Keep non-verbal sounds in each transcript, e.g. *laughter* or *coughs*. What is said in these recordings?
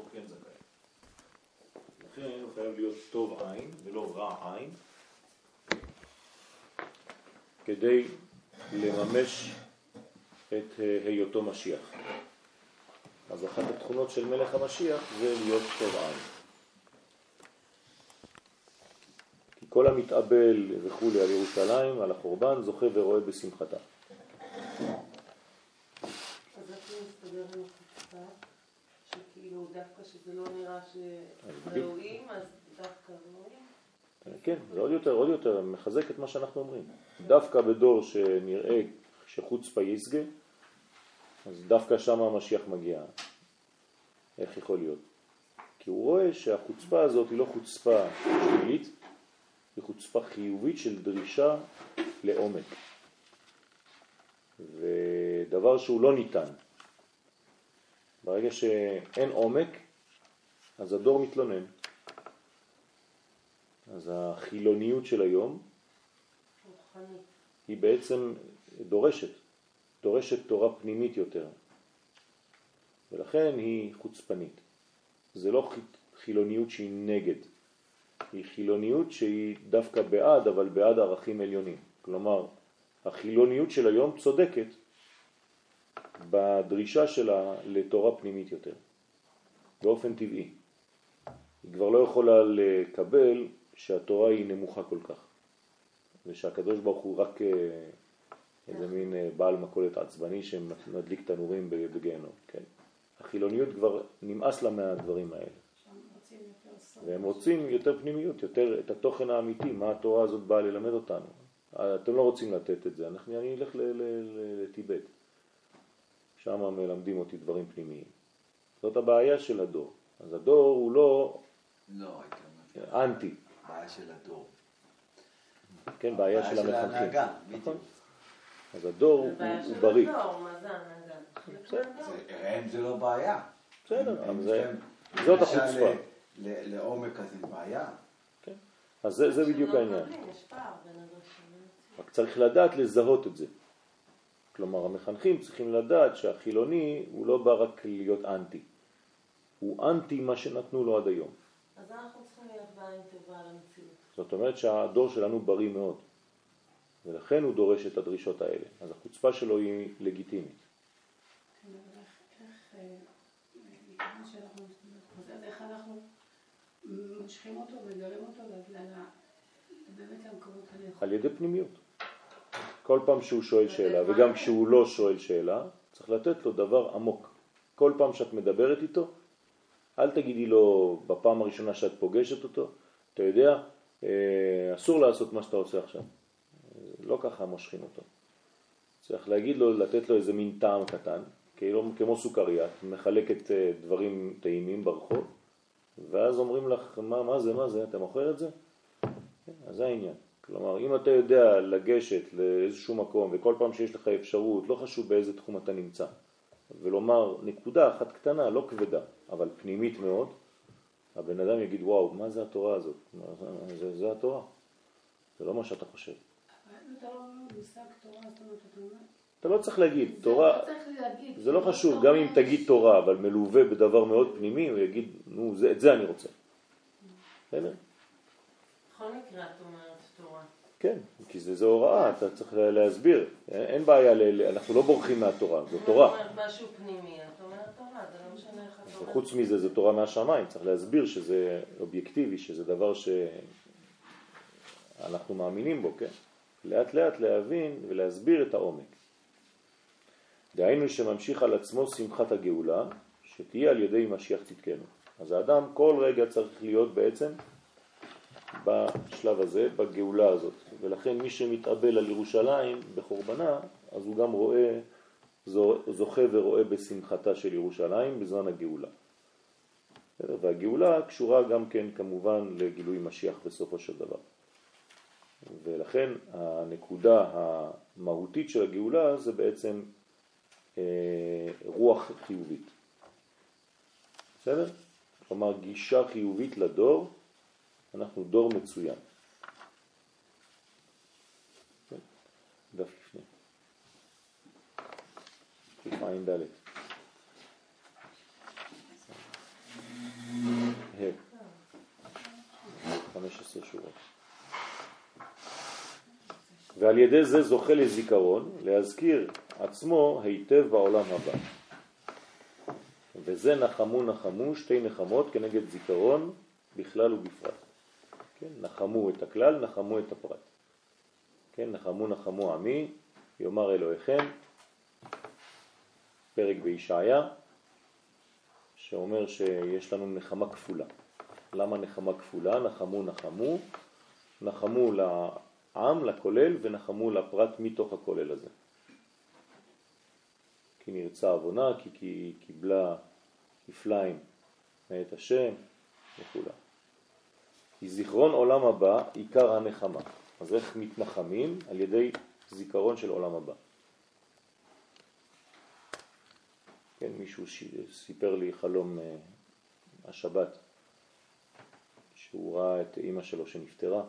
הדור כן זכאי. לכן הוא חייב להיות טוב עין ולא רע עין, כדי לממש את אה, היותו משיח. אז אחת התכונות של מלך המשיח זה להיות טוב עין. כי כל המתאבל וכולי על ירושלים, על החורבן, זוכה ורואה בשמחתה. שכאילו דווקא שזה לא נראה שראויים, אז דווקא ראויים? כן, זה עוד יותר, עוד יותר מחזק את מה שאנחנו אומרים. דווקא בדור שנראה שחוצפה יסגה, אז דווקא שם המשיח מגיע. איך יכול להיות? כי הוא רואה שהחוצפה הזאת היא לא חוצפה שלילית, היא חוצפה חיובית של דרישה לעומק. ודבר שהוא לא ניתן. ברגע שאין עומק, אז הדור מתלונן. אז החילוניות של היום היא בעצם דורשת, דורשת תורה פנימית יותר. ולכן היא חוצפנית. זה לא חילוניות שהיא נגד, היא חילוניות שהיא דווקא בעד, אבל בעד ערכים עליונים. כלומר, החילוניות של היום צודקת בדרישה שלה לתורה פנימית יותר, באופן טבעי. היא כבר לא יכולה לקבל שהתורה היא נמוכה כל כך, ושהקדוש ברוך הוא רק אה, איזה מין אה, בעל מקולת עצבני שמדליק תנורים בגיהנום, כן? החילוניות כבר נמאס לה מהדברים האלה. והם רוצים יותר פנימיות, יותר את התוכן האמיתי, מה התורה הזאת באה ללמד אותנו. אתם לא רוצים לתת את זה, אנחנו, אני אלך לטיבט. שם מלמדים אותי דברים פנימיים. זאת הבעיה של הדור. אז הדור הוא לא... לא, אנטי. בעיה של הדור. כן, בעיה של המחנכים. בעיה של ההנהגה, בדיוק. נכון. אז הדור הוא בריא. זה בעיה של הדור, מה זה הם זה לא בעיה. בסדר, זאת החוצפה. לעומק הזה בעיה. כן. אז זה בדיוק העניין. רק צריך לדעת לזהות את זה. כלומר, המחנכים צריכים לדעת שהחילוני הוא לא בא רק להיות אנטי. הוא אנטי מה שנתנו לו עד היום. אז אנחנו צריכים להיות בעין טובה למציאות. זאת אומרת שהדור שלנו בריא מאוד. ולכן הוא דורש את הדרישות האלה. אז החוצפה שלו היא לגיטימית. איך אנחנו מושכים אותו אותו באמת למקומות הנכונים. על ידי פנימיות. כל פעם שהוא שואל שאלה, וגם כשהוא לא שואל שאלה, צריך לתת לו דבר עמוק. כל פעם שאת מדברת איתו, אל תגידי לו בפעם הראשונה שאת פוגשת אותו, אתה יודע, אה, אסור לעשות מה שאתה עושה עכשיו. לא ככה מושכים אותו. צריך להגיד לו, לתת לו איזה מין טעם קטן, כאילו כמו סוכריה, את מחלקת אה, דברים טעימים ברחוב, ואז אומרים לך, מה, מה זה, מה זה, אתה מוכר את זה? אז זה העניין. כלומר, אם אתה יודע לגשת לאיזשהו מקום, וכל פעם שיש לך אפשרות, לא חשוב באיזה תחום אתה נמצא, ולומר נקודה אחת קטנה, לא כבדה, אבל פנימית מאוד, הבן אדם יגיד, וואו, מה זה התורה הזאת? זה, זה, זה התורה, זה לא מה שאתה חושב. אתה לא אתה לא צריך להגיד, תורה, זה לא חשוב, גם אם תגיד תורה, אבל מלווה בדבר מאוד פנימי, הוא יגיד, נו, את זה אני רוצה. בסדר? בכל מקרה את אומרת תורה. כן, כי זה הוראה, אתה צריך להסביר. אין בעיה, אנחנו לא בורחים מהתורה, זו תורה. אתה אומר משהו פנימי, אתה אומר תורה, זה לא משנה איך אתה אומר. חוץ מזה, זו תורה מהשמיים, צריך להסביר שזה אובייקטיבי, שזה דבר שאנחנו מאמינים בו, כן? לאט לאט להבין ולהסביר את העומק. דהיינו שממשיך על עצמו שמחת הגאולה, שתהיה על ידי משיח צדקנו. אז האדם כל רגע צריך להיות בעצם בשלב הזה, בגאולה הזאת. ולכן מי שמתאבל על ירושלים בחורבנה, אז הוא גם רואה, זוכה ורואה בשמחתה של ירושלים בזמן הגאולה. והגאולה קשורה גם כן כמובן לגילוי משיח בסופו של דבר. ולכן הנקודה המהותית של הגאולה זה בעצם אה, רוח חיובית. בסדר? כלומר גישה חיובית לדור, אנחנו דור מצוין. ע"ד. ועל ידי זה זוכה לזיכרון, להזכיר עצמו היטב בעולם הבא. וזה נחמו נחמו, שתי נחמות כנגד זיכרון בכלל ובפרט. כן, נחמו את הכלל, נחמו את הפרט. כן, נחמו נחמו עמי, יאמר אלוהיכם, פרק בישעיה, שאומר שיש לנו נחמה כפולה. למה נחמה כפולה? נחמו נחמו, נחמו לעם, לכולל, ונחמו לפרט מתוך הכולל הזה. כי נרצה עוונה, כי, כי קיבלה כפליים מאת השם וכו'. כי זיכרון עולם הבא עיקר הנחמה. אז איך מתנחמים? על ידי זיכרון של עולם הבא. כן, מישהו סיפר לי חלום uh, השבת, שהוא ראה את אימא שלו שנפטרה,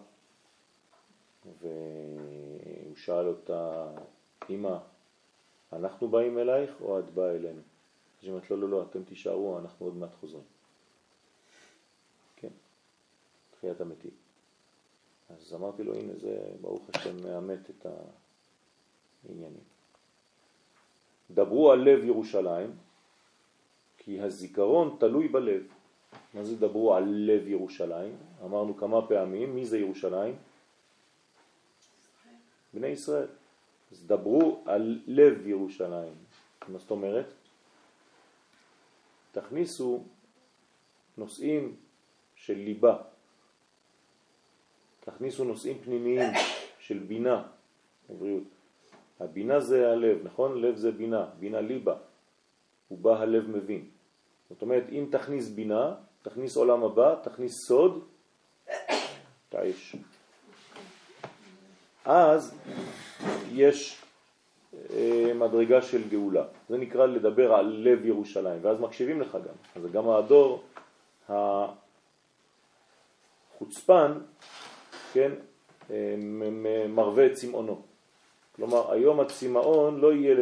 והוא שאל אותה, אימא, אנחנו באים אלייך או את באה אלינו? אז היא אומרת, לא, לא, לא, אתם תישארו, אנחנו עוד מעט חוזרים. כן, תחיית המתים. אז אמרתי לו, הנה זה ברוך השם מאמת את העניינים. דברו על לב ירושלים, כי הזיכרון תלוי בלב. מה זה דברו על לב ירושלים? אמרנו כמה פעמים, מי זה ירושלים? בני ישראל. אז דברו על לב ירושלים. מה זאת אומרת? תכניסו נושאים של ליבה, תכניסו נושאים פנימיים של בינה, בבריאות. הבינה זה הלב, נכון? לב זה בינה, בינה ליבה, ובה הלב מבין. זאת אומרת, אם תכניס בינה, תכניס עולם הבא, תכניס סוד, *coughs* תאש. אז יש אה, מדרגה של גאולה. זה נקרא לדבר על לב ירושלים, ואז מקשיבים לך גם. אז גם הדור החוצפן, כן, אה, מרווה את צמאונו. כלומר, היום הצמאון לא יהיה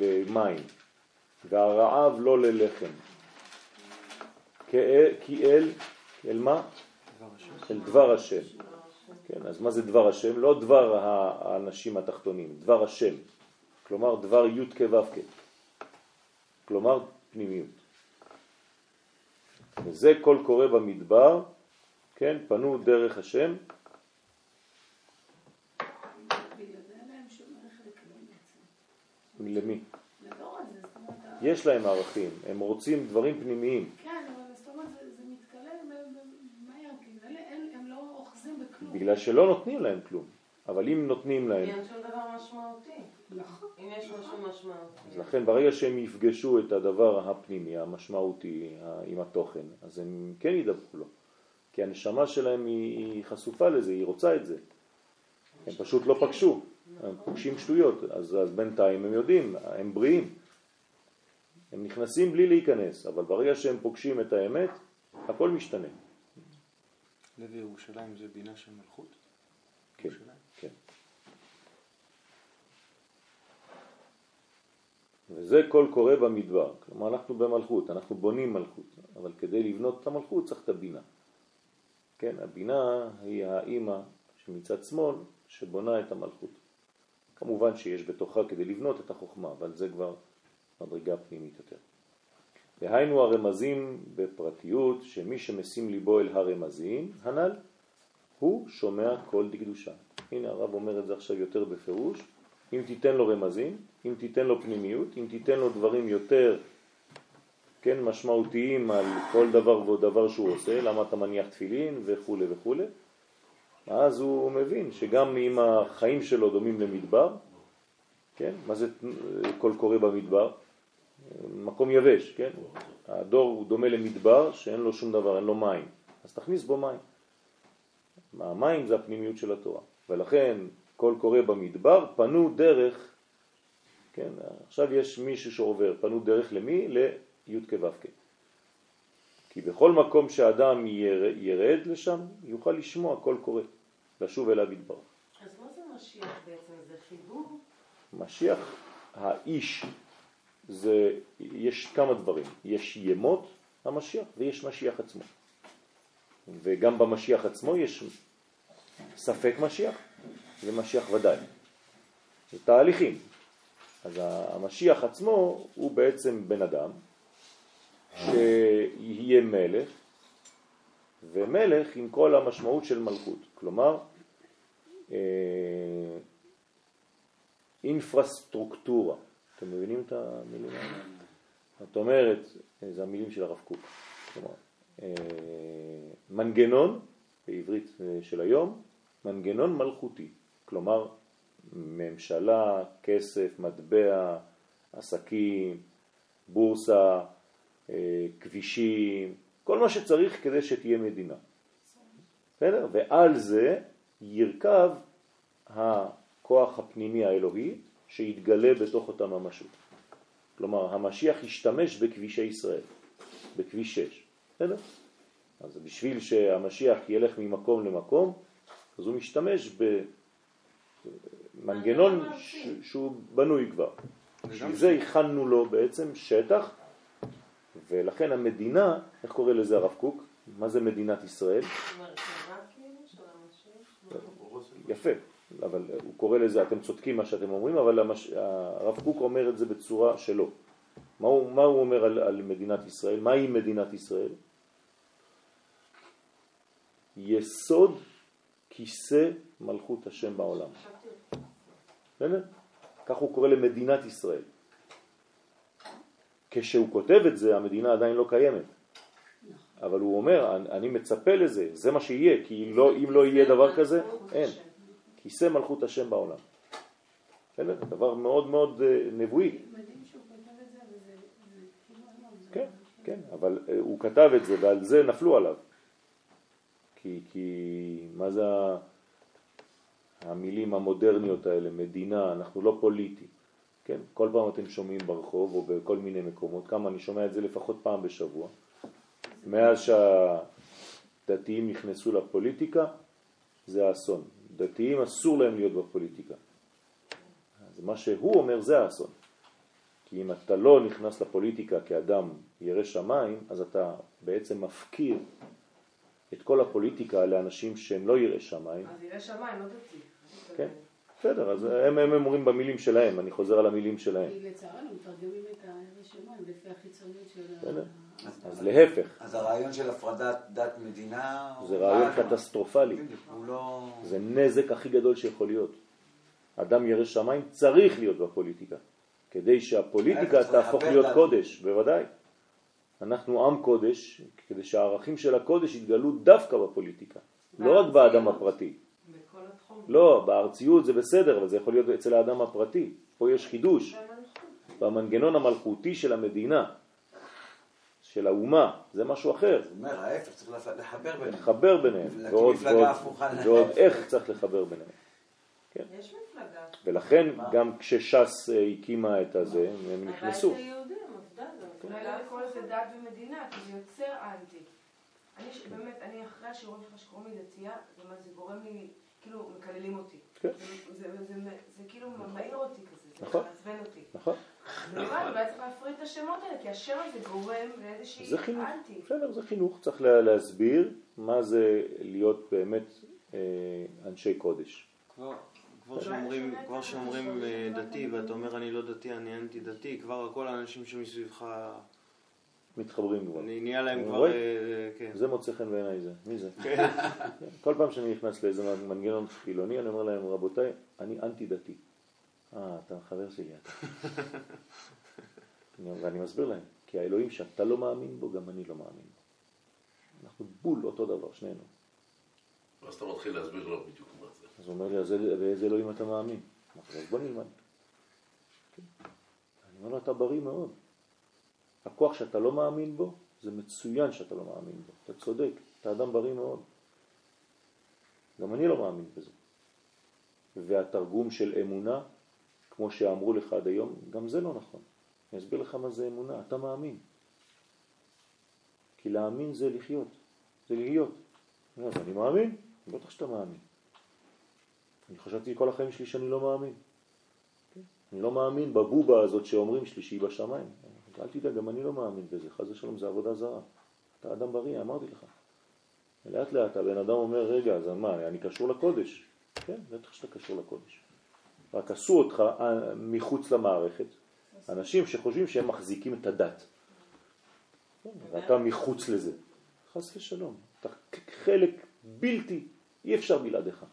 למים, והרעב לא ללחם. כי אל, אל מה? אל דבר השם. כן, אז מה זה דבר השם? לא דבר האנשים התחתונים, דבר השם. כלומר, דבר י' כו'. כלומר, פנימיות. וזה כל קורא במדבר, כן, פנו דרך השם. למי? יש להם ערכים, הם רוצים דברים פנימיים. כן, אבל זאת אומרת, זה מתקלל מהר, כי הם לא אוחזים בכלום. בגלל שלא נותנים להם כלום. אבל אם נותנים להם... אין שום דבר משמעותי. נכון. אם יש משהו משמעותי. אז לכן ברגע שהם יפגשו את הדבר הפנימי, המשמעותי, עם התוכן, אז הם כן ידברו לו. כי הנשמה שלהם היא חשופה לזה, היא רוצה את זה. הם פשוט לא פגשו, הם פוגשים שטויות, אז, אז בינתיים הם יודעים, הם בריאים. הם נכנסים בלי להיכנס, אבל ברגע שהם פוגשים את האמת, הכל משתנה. לב ירושלים זה בינה של מלכות? כן, כן. וזה כל קורה במדבר, כלומר אנחנו במלכות, אנחנו בונים מלכות, אבל כדי לבנות את המלכות צריך את הבינה. כן, הבינה היא האימא שמצד שמאל שבונה את המלכות. כמובן שיש בתוכה כדי לבנות את החוכמה, אבל זה כבר מדרגה פנימית יותר. והיינו הרמזים בפרטיות, שמי שמשים ליבו אל הרמזים, הנ"ל, הוא שומע כל דקדושה. הנה הרב אומר את זה עכשיו יותר בפירוש, אם תיתן לו רמזים, אם תיתן לו פנימיות, אם תיתן לו דברים יותר כן, משמעותיים על כל דבר ודבר שהוא עושה, למה אתה מניח תפילין וכו' וכו', אז הוא מבין שגם אם החיים שלו דומים למדבר, כן, מה זה כל קורא במדבר? מקום יבש, כן? הדור הוא דומה למדבר שאין לו שום דבר, אין לו מים, אז תכניס בו מים. המים זה הפנימיות של התורה, ולכן כל קורא במדבר פנו דרך, כן, עכשיו יש מישהו שעובר, פנו דרך למי? לי' כו' כי בכל מקום שאדם ירד, ירד לשם, יוכל לשמוע כל קורא, לשוב אליו יתברך. אז מה זה משיח בעצם? זה חיבור? משיח, האיש, זה, יש כמה דברים. יש ימות המשיח ויש משיח עצמו. וגם במשיח עצמו יש ספק משיח ומשיח ודאי. זה תהליכים. אז המשיח עצמו הוא בעצם בן אדם שיהיה מלך, ומלך עם כל המשמעות של מלכות. כלומר, אה, אינפרסטרוקטורה. אתם מבינים את המילים האלה? זאת אומרת, זה המילים של הרב קוק. כלומר, אה, מנגנון, בעברית אה, של היום, מנגנון מלכותי. כלומר, ממשלה, כסף, מטבע, עסקים, בורסה, כבישים, כל מה שצריך כדי שתהיה מדינה. בסדר? ועל זה ירכב הכוח הפנימי האלוהי שיתגלה בתוך אותה ממשות. כלומר, המשיח ישתמש בכבישי ישראל, בכביש 6. בסדר? אז בשביל שהמשיח ילך ממקום למקום, אז הוא משתמש במנגנון שהוא בנוי כבר. בשביל זה הכנו לו בעצם שטח, ולכן המדינה, איך קורא לזה הרב קוק? מה זה מדינת ישראל? יפה, אבל הוא קורא לזה, אתם צודקים מה שאתם אומרים, אבל המש... הרב קוק אומר את זה בצורה שלו. מה הוא, מה הוא אומר על, על מדינת ישראל? מהי מדינת ישראל? יסוד כיסא מלכות השם בעולם. כך הוא קורא למדינת ישראל. כשהוא כותב את זה, המדינה עדיין לא קיימת. אבל הוא אומר, אני מצפה לזה, זה מה שיהיה, כי לא, אם לא יהיה דבר כזה, אין. כיסא מלכות השם בעולם. בסדר? דבר מאוד מאוד אה, נבואי. זה, זה כאילו. זה כן, כן, אבל אה, הוא כתב את זה ועל זה נפלו עליו. כי, כי מה זה המילים המודרניות האלה, מדינה, אנחנו לא פוליטי. כן, כל פעם אתם שומעים ברחוב או בכל מיני מקומות, כמה אני שומע את זה לפחות פעם בשבוע. מאז שהדתיים נכנסו לפוליטיקה, זה האסון. דתיים אסור להם להיות בפוליטיקה. אז מה שהוא אומר זה האסון. כי אם אתה לא נכנס לפוליטיקה כאדם ירא שמיים, אז אתה בעצם מפקיר את כל הפוליטיקה לאנשים שהם לא יראי שמיים. אז יראה שמיים, לא דתי. כן, בסדר, אז הם, הם אומרים במילים שלהם, אני חוזר על המילים שלהם. כי לצערנו מתרגמים את הערך שמיים לפי החיצוניות של ה... אז להפך, אז הרעיון של הפרדת דת מדינה... זה רעיון. קטסטרופלי. לא... זה נזק הכי גדול שיכול להיות. אדם ירא שמיים צריך להיות בפוליטיקה, כדי שהפוליטיקה תהפוך להיות. קודש, בוודאי. אנחנו עם קודש, כדי שהערכים של הקודש יתגלו דווקא בפוליטיקה, לא רק באדם הפרטי. לא, בארציות זה בסדר, אבל זה יכול להיות אצל האדם הפרטי. פה יש חידוש. במנגנון המלכותי של המדינה, של האומה, זה משהו אחר. הוא אומר, ההפך, צריך לח- לחבר ביניהם. לחבר ביניהם, ועוד, ועוד. ועוד איך צריך לחבר ביניהם. יש מפלגה. ולכן גם כשש"ס אה, הקימה את הזה, הם נכנסו. הבית היהודי, עבדה זו. אולי לא לקרוא לזה דת ומדינה, כי זה יוצר אנטי. אני, באמת, אני אחרי השיעורים שלך שקוראים לי דתייה, זאת אומרת, זה גורם לי, כאילו, מקללים אותי. כן. זה- זה- זה- זה- זה כאילו מעיר אותי כזה, זה נכון. מעצבן אותי. נכון? ולבד, אולי צריך להפריד את השמות האלה, כי השם הזה גורם לאיזושהי זה חינוך. אנטי. בסדר, זה חינוך. צריך לה- להסביר מה זה להיות באמת אה, אנשי קודש. כבר- שאומרים, כבר שאומרים אה, דתי ואתה אומר אני לא דתי, אני אנטי דתי, כבר כל האנשים שמסביבך, מתחברים כבר. נהיה להם כבר, רואה? אה, כן. זה מוצא חן בעיניי זה. מי זה? כן. *laughs* כל פעם שאני נכנס לאיזה מנגנון חילוני, אני אומר להם, רבותיי, אני אנטי דתי. אה, אתה חבר שלי אתה. אני- *laughs* ואני מסביר להם, כי האלוהים שאתה לא מאמין בו, גם אני לא מאמין בו. אנחנו בול אותו דבר, שנינו. ואז אתה מתחיל להסביר לו בדיוק מה זה. אז הוא אומר לי, אז איזה- באיזה אלוהים אתה מאמין? אז בוא נלמד. כן. אני אומר לו, אתה בריא מאוד. הכוח שאתה לא מאמין בו, זה מצוין שאתה לא מאמין בו. אתה צודק, אתה אדם בריא מאוד. גם אני לא מאמין בזה. והתרגום של אמונה, כמו שאמרו לך עד היום, גם זה לא נכון. אני אסביר לך מה זה אמונה, אתה מאמין. כי להאמין זה לחיות, זה להיות. אז אני מאמין, בטח שאתה מאמין. אני חשבתי כל החיים שלי שאני לא מאמין. אני לא מאמין בבובה הזאת שאומרים שלי שהיא בשמיים. אל תדאג, גם אני לא מאמין בזה, חס ושלום זה עבודה זרה. אתה אדם בריא, אמרתי לך. לאט לאט הבן אדם אומר, רגע, אז מה, אני קשור לקודש. כן, בטח שאתה קשור לקודש. רק עשו אותך אה, מחוץ למערכת, אנשים שחושבים שהם מחזיקים את הדת. ואתה מחוץ לזה. חס ושלום. אתה חלק בלתי, אי אפשר בלעדיך.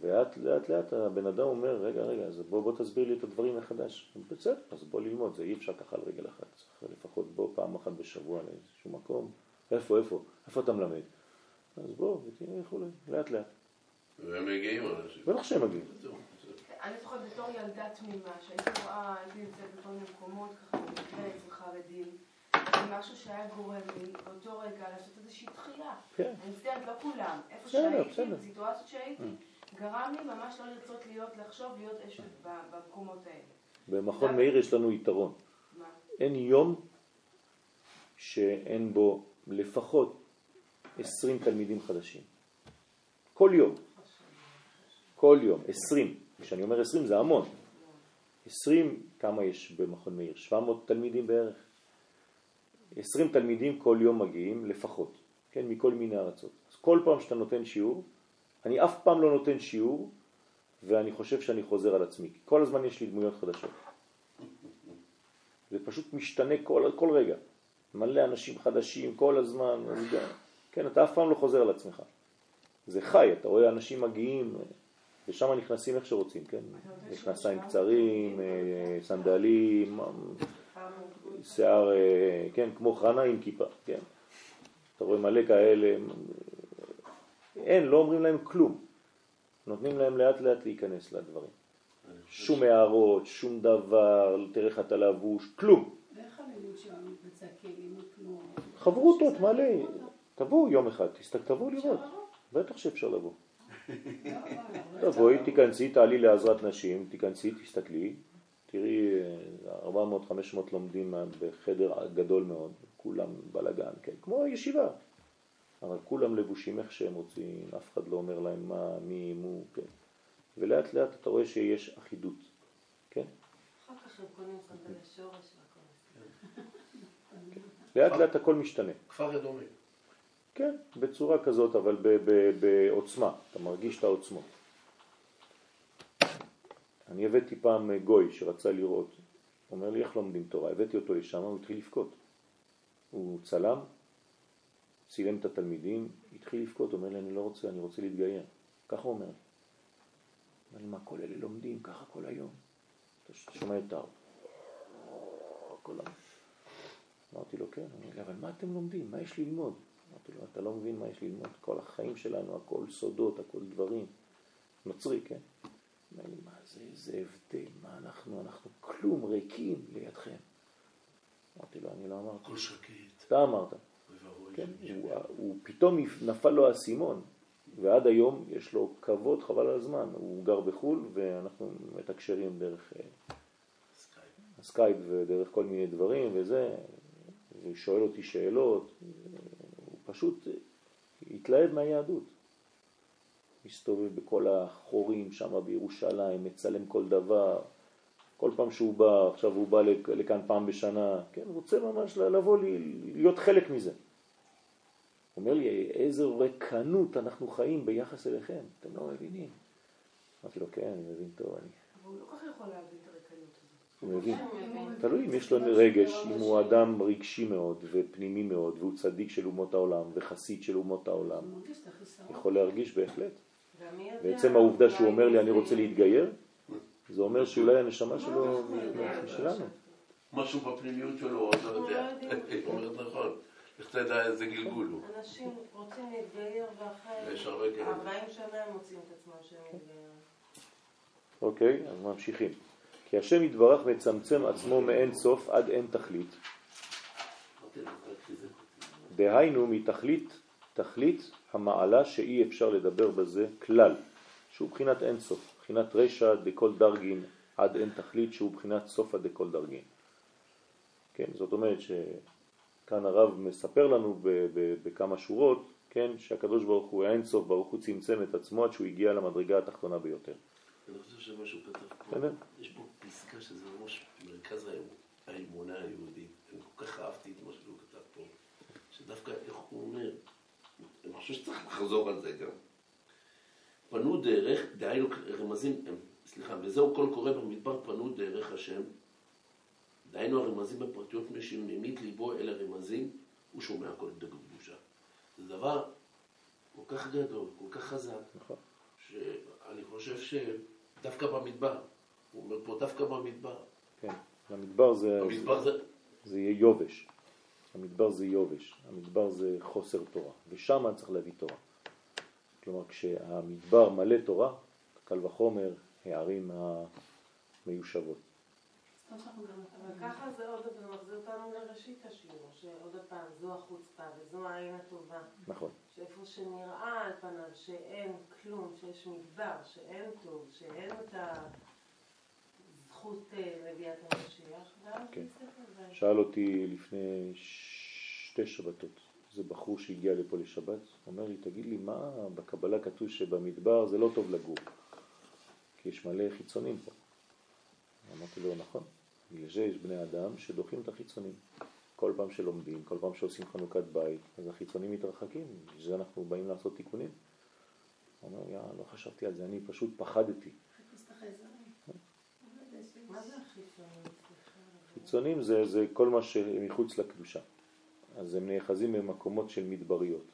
ולאט לאט לאט הבן אדם אומר, רגע, רגע, אז בוא, בוא תסביר לי את הדברים מחדש. בסדר, אז בוא ללמוד, זה אי אפשר ככה על רגל אחת. צריך לפחות בוא פעם אחת בשבוע לאיזשהו מקום. איפה, איפה? איפה אתה מלמד? אז בוא, ותראה איך אולי, לאט לאט. והם מגיעים אנשים. בטח שהם מגיעים. אני זוכרת בתור ילדה תמימה, שהייתי רואה, הייתי נמצאת בכל מיני מקומות, ככה במקרה אצל חרדים, ומשהו שהיה גורם לי באותו רגע לעשות איזושהי דחייה. כן. אני מצטערת, לא כולם. איפה שהייתי. בסיטואציות שהייתי, גרם לי ממש לא לרצות להיות, לחשוב להיות אשת במקומות האלה. במכון מאיר יש לנו יתרון. מה? אין יום שאין בו לפחות 20 תלמידים חדשים. כל יום. כל יום. 20. כשאני אומר 20 זה המון. 20, כמה יש במכון מאיר? 700 תלמידים בערך. 20 תלמידים כל יום מגיעים לפחות, כן, מכל מיני ארצות. אז כל פעם שאתה נותן שיעור, אני אף פעם לא נותן שיעור ואני חושב שאני חוזר על עצמי. כל הזמן יש לי דמויות חדשות. זה פשוט משתנה כל, כל רגע. מלא אנשים חדשים כל הזמן. כן, אתה אף פעם לא חוזר על עצמך. זה חי, אתה רואה אנשים מגיעים, ושם נכנסים איך שרוצים, כן? מכנסיים קצרים, אה, סנדלים, שיער, אה, כן, כמו חנה עם כיפה, כן? אתה רואה מלא כאלה, אין, לא אומרים להם כלום. נותנים להם לאט לאט להיכנס לדברים. שום הערות, שום דבר, תראה איך אתה לבוש, כלום. ואיך הלימוד שלנו מתבצע כלימוד כמו... חברותות, מלא. תבואו יום אחד, תבואו לראות. בטח שאפשר לבוא. *laughs* לא, לא. תבואי, תיכנסי, תעלי לעזרת נשים, תיכנסי, תסתכלי, תראי 400-500 לומדים בחדר גדול מאוד, כולם בלגן, כן, כמו ישיבה, אבל כולם לבושים איך שהם רוצים, אף אחד לא אומר להם מה, מי, מו, כן, ולאט לאט אתה רואה שיש אחידות, כן, אחר כך הם קונים סנדלי שורש והכל. לאט לאט הכל משתנה. כפר אדומים. כן, בצורה כזאת, אבל ב- ב- בעוצמה, אתה מרגיש את העוצמות. אני הבאתי פעם גוי שרצה לראות, הוא אומר לי איך לומדים תורה, הבאתי אותו לשם, הוא התחיל לבכות. הוא צלם, צילם את התלמידים, התחיל לבכות, אומר לי אני לא רוצה, אני רוצה להתגייר. ככה הוא אומר לי. אומר לי מה כל אלה לומדים ככה כל היום? אתה שומע את היום. אמרתי לו כן, אמר לי אבל מה אתם לומדים? מה יש ללמוד? אמרתי לו, אתה לא מבין מה יש ללמוד, כל החיים שלנו, הכל סודות, הכל דברים. נוצרי, כן? אומר לי, מה זה, איזה הבדל, מה אנחנו, אנחנו כלום, ריקים לידכם. אמרתי לו, אני לא אמרתי, הכל שקט. אתה אמרת. ואבוי כן, שמישהו- הוא, הוא פתאום נפל לו האסימון, ועד היום יש לו כבוד חבל על הזמן. הוא גר בחו"ל ואנחנו מתקשרים דרך אה, סקייפ. הסקייפ ודרך כל מיני דברים וזה, והוא שואל אותי שאלות, הוא פשוט התלהב מהיהדות. מסתובב בכל החורים שם בירושלים, מצלם כל דבר, כל פעם שהוא בא, עכשיו הוא בא לכ- לכאן פעם בשנה, כן, רוצה ממש לבוא, להיות חלק מזה. אומר לי, איזה ריקנות אנחנו חיים ביחס אליכם, אתם לא מבינים. אמרתי לו, כן, אני מבין טוב, אני... אבל הוא לא כל כך יכול להבין את הריקנות הזאת. הוא מבין. תלוי אם יש לו רגש, אם הוא אדם רגשי מאוד ופנימי מאוד והוא צדיק של אומות העולם וחסיד של אומות העולם. יכול להרגיש בהחלט. ועצם העובדה שהוא אומר לי אני רוצה להתגייר, זה אומר שאולי הנשמה שלו משלנו. משהו בפנימיות שלו, אתה אנחנו יודע. לא. היא אומרת נכון. איך תדע איזה גלגול הוא. אנשים רוצים להתגייר ואחרי יש הרבה כאלה. 40 שנה הם מוצאים את עצמם שהם מתגיירים. אוקיי, אז ממשיכים. כי השם יתברך מצמצם עצמו מאין סוף עד אין תכלית. דהיינו מתכלית תכלית המעלה שאי אפשר לדבר בזה כלל, שהוא בחינת אין סוף, בחינת רשע דכל דרגין עד אין תכלית שהוא בחינת סופה דכל דרגין. כן, זאת אומרת שכאן הרב מספר לנו בכמה שורות, כן, שהקדוש ברוך הוא האין סוף, ברוך הוא צמצם את עצמו עד שהוא הגיע למדרגה התחתונה ביותר. אני חושב שמה שהוא כתב פה, בסדר. יש פה פסקה שזה ממש מרכז האמונה היהודית. אני כל כך אהבתי את מה שהוא כתב פה, שדווקא איך הוא אומר, חושב שצריך לחזור על זה גם. פנו דרך, דהיינו רמזים, סליחה, וזהו קול קורא במדבר פנו דרך השם, דהיינו הרמזים בפרטיות מי שממית ליבו אל הרמזים, הוא שומע כל דגל קדושה. זה דבר כל כך גדול, כל כך חזק, נכון. שאני חושב שדווקא במדבר, הוא אומר פה דווקא במדבר, כן. המדבר זה, במדבר זה, זה יהיה יובש. המדבר זה יובש. המדבר זה חוסר תורה. ושם צריך להביא תורה. כלומר, כשהמדבר מלא תורה, קל וחומר הערים המיושבות. סתם שאנחנו גם אבל ככה זה עוד פעם מחזיר אותנו לראשית השיעור, שעוד פעם זו החוצפה וזו העין הטובה. נכון. שאיפה שנראה על פניו שאין כלום, שיש מדבר, שאין טוב, שאין את הזכות אה, לביאת המשיח, ואז כן. שאל אותי לפני שתי שבתות, איזה בחור שהגיע לפה לשבת, אומר לי, תגיד לי, מה בקבלה כתוב שבמדבר זה לא טוב לגור? כי יש מלא חיצונים פה. אמרתי לו, נכון, בגלל זה יש בני אדם שדוחים את החיצונים. כל פעם שלומדים, כל פעם שעושים חנוכת בית, אז החיצונים מתרחקים, בשביל זה אנחנו באים לעשות תיקונים. הוא אומר, יא, לא חשבתי על זה, אני פשוט פחדתי. חיצונים זה, זה כל מה שמחוץ לקדושה. אז הם נאחזים במקומות של מדבריות.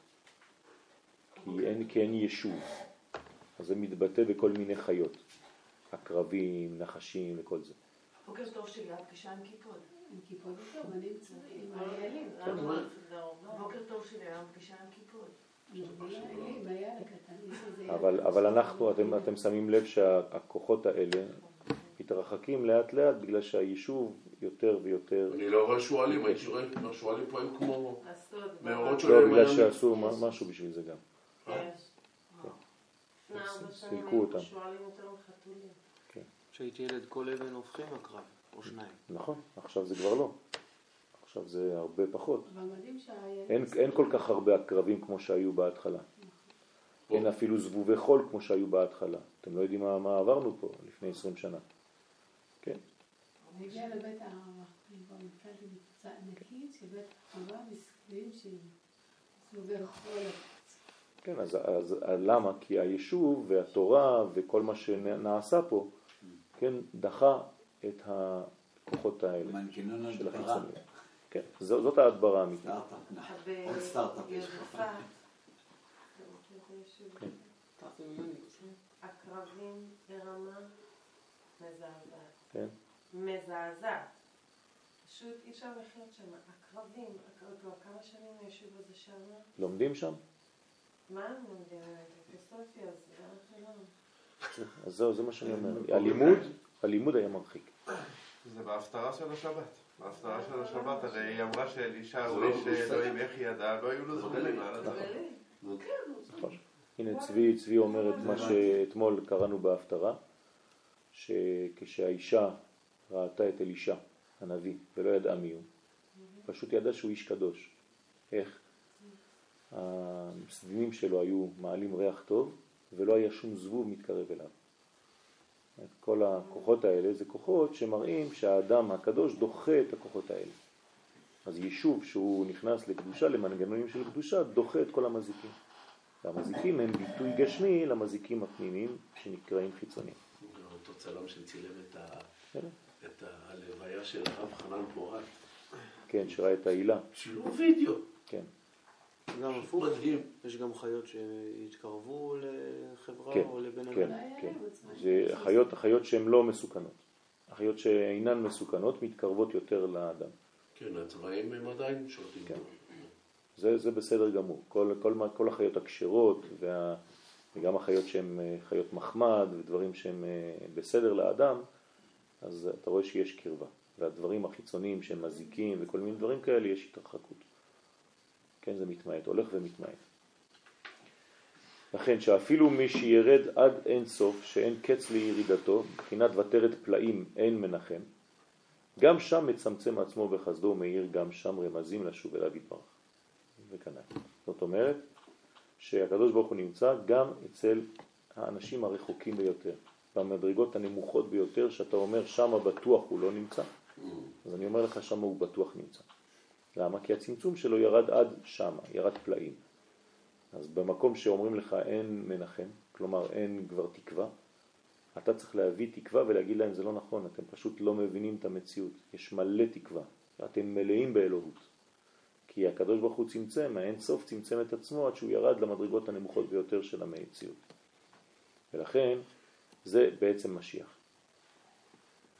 כי אין, כי אין ישוב. אז זה מתבטא בכל מיני חיות. עקרבים, נחשים וכל זה. בוקר טוב שלי, את פגישה עם כיפוד. עם כיפות וטוב, אני עם לא. למה? זה הרבה. בוקר טוב שלי, היום פגישה עם איזה ילד. אבל, אבל אנחנו, אתם, אתם שמים לב שהכוחות האלה מתרחקים לאט לאט בגלל שהיישוב יותר ויותר... אני לא רואה שועלים, הייתי רואה, השועלים פה הם כמו. מאורות לא, שלהם. בגלל היה- שעשו משהו בשביל זה גם. שנים סילקו היו אותם. כשהייתי ילד כל אבן הופכים הקרב, או שניים. נכון, עכשיו זה כבר לא. עכשיו זה הרבה פחות. אבל מדהים שהילד... אין, אין כל כך הרבה עקרבים כמו שהיו בהתחלה. אין אפילו זבובי חול כמו שהיו בהתחלה. אתם לא יודעים מה, מה עברנו פה לפני 20 שנה. כן, אני הגיעה לבית הערבה, אני כבר נתקלתי בקבוצה ענקית של בית הערבה מסכנים של זבובי חול. כן אז, אז למה? כי היישוב והתורה וכל מה שנעשה פה, כן, דחה את הכוחות האלה מנגנון הדברה. כן, זאת ההדברה האמיתית. סטארט-אפ, נכון. עוד סטארט-אפ יש לך. כן. עקרבים ברמה מזעזעת. כן, מזעזעת. פשוט אי אפשר לחיות שם. עקרבים, כבר כמה שנים היישוב הזה שם? לומדים שם? מה הם לומדים? פילוסופיה, זה לא... אז זהו, זה מה שאני אומר. הלימוד, הלימוד היה מרחיק. זה בהפטרה של השבת. בהפטרה של השבת, הרי היא אמרה שאלישע הוא לא איש. אלוהים, איך היא ידעה? לא היו לו זבובים על הדבר. נכון. הנה צבי, צבי אומר את מה שאתמול קראנו בהפטרה, שכשהאישה ראתה את אלישע, הנביא, ולא ידעה מי הוא, פשוט ידעה שהוא איש קדוש. איך? הסדינים שלו היו מעלים ריח טוב, ולא היה שום זבוב מתקרב אליו. כל הכוחות האלה זה כוחות שמראים שהאדם הקדוש דוחה את הכוחות האלה. אז יישוב שהוא נכנס לקדושה, למנגנונים של קדושה, דוחה את כל המזיקים. והמזיקים הם ביטוי גשמי למזיקים הפנימיים שנקראים חיצוניים. אותו צלם שצילם את ה- בסדר? את הלוויה של הרב חנן פורט. כן, שראה את העילה. שילוב וידאו. כן, גם הפוך, מדהים. יש גם חיות שהתקרבו לחברה כן, או לבן כן, אדם. כן. זה החיות, החיות שהן לא מסוכנות. החיות שאינן מסוכנות מתקרבות יותר לאדם. כן, הצבעים הם עדיין שולטים. כן. זה, זה בסדר גמור. כל, כל, מה- כל החיות הכשרות וה, וגם החיות שהן אה, חיות מחמד ודברים שהם אה, בסדר לאדם, אז אתה רואה שיש קרבה. והדברים החיצוניים שהם מזיקים וכל מיני דברים כאלה, יש התרחקות. כן, זה מתמעט, הולך ומתמעט. לכן שאפילו מי שירד עד אין סוף, שאין קץ לירידתו, מבחינת ותרת פלאים אין מנחם, גם שם מצמצם עצמו בחסדו ומאיר גם שם רמזים לשוב אליו יתברך. וכנ"ל. זאת אומרת שהקדוש ברוך הוא נמצא גם אצל האנשים הרחוקים ביותר, במדרגות הנמוכות ביותר, שאתה אומר שמה בטוח הוא לא נמצא, אז אני אומר לך שמה הוא בטוח נמצא. למה? כי הצמצום שלו ירד עד שמה, ירד פלאים. אז במקום שאומרים לך אין מנחם, כלומר אין כבר תקווה, אתה צריך להביא תקווה ולהגיד להם זה לא נכון, אתם פשוט לא מבינים את המציאות, יש מלא תקווה, אתם מלאים באלוהות. כי הקדוש ברוך הוא צמצם, האין סוף צמצם את עצמו עד שהוא ירד למדרגות הנמוכות ביותר של המציאות. ולכן זה בעצם משיח.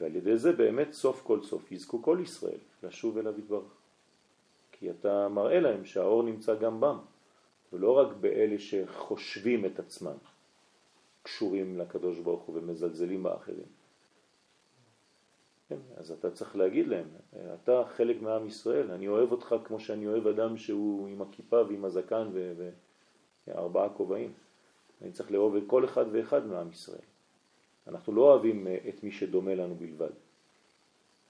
ועל ידי זה באמת סוף כל סוף יזכו כל ישראל לשוב אליו יתברך. כי אתה מראה להם שהאור נמצא גם בם, ולא רק באלה שחושבים את עצמם, קשורים לקדוש ברוך הוא ומזלזלים באחרים. כן, אז אתה צריך להגיד להם, אתה חלק מעם ישראל, אני אוהב אותך כמו שאני אוהב אדם שהוא עם הכיפה ועם הזקן וארבעה כובעים. אני צריך לאהוב כל אחד ואחד מעם ישראל. אנחנו לא אוהבים אה, את מי שדומה לנו בלבד.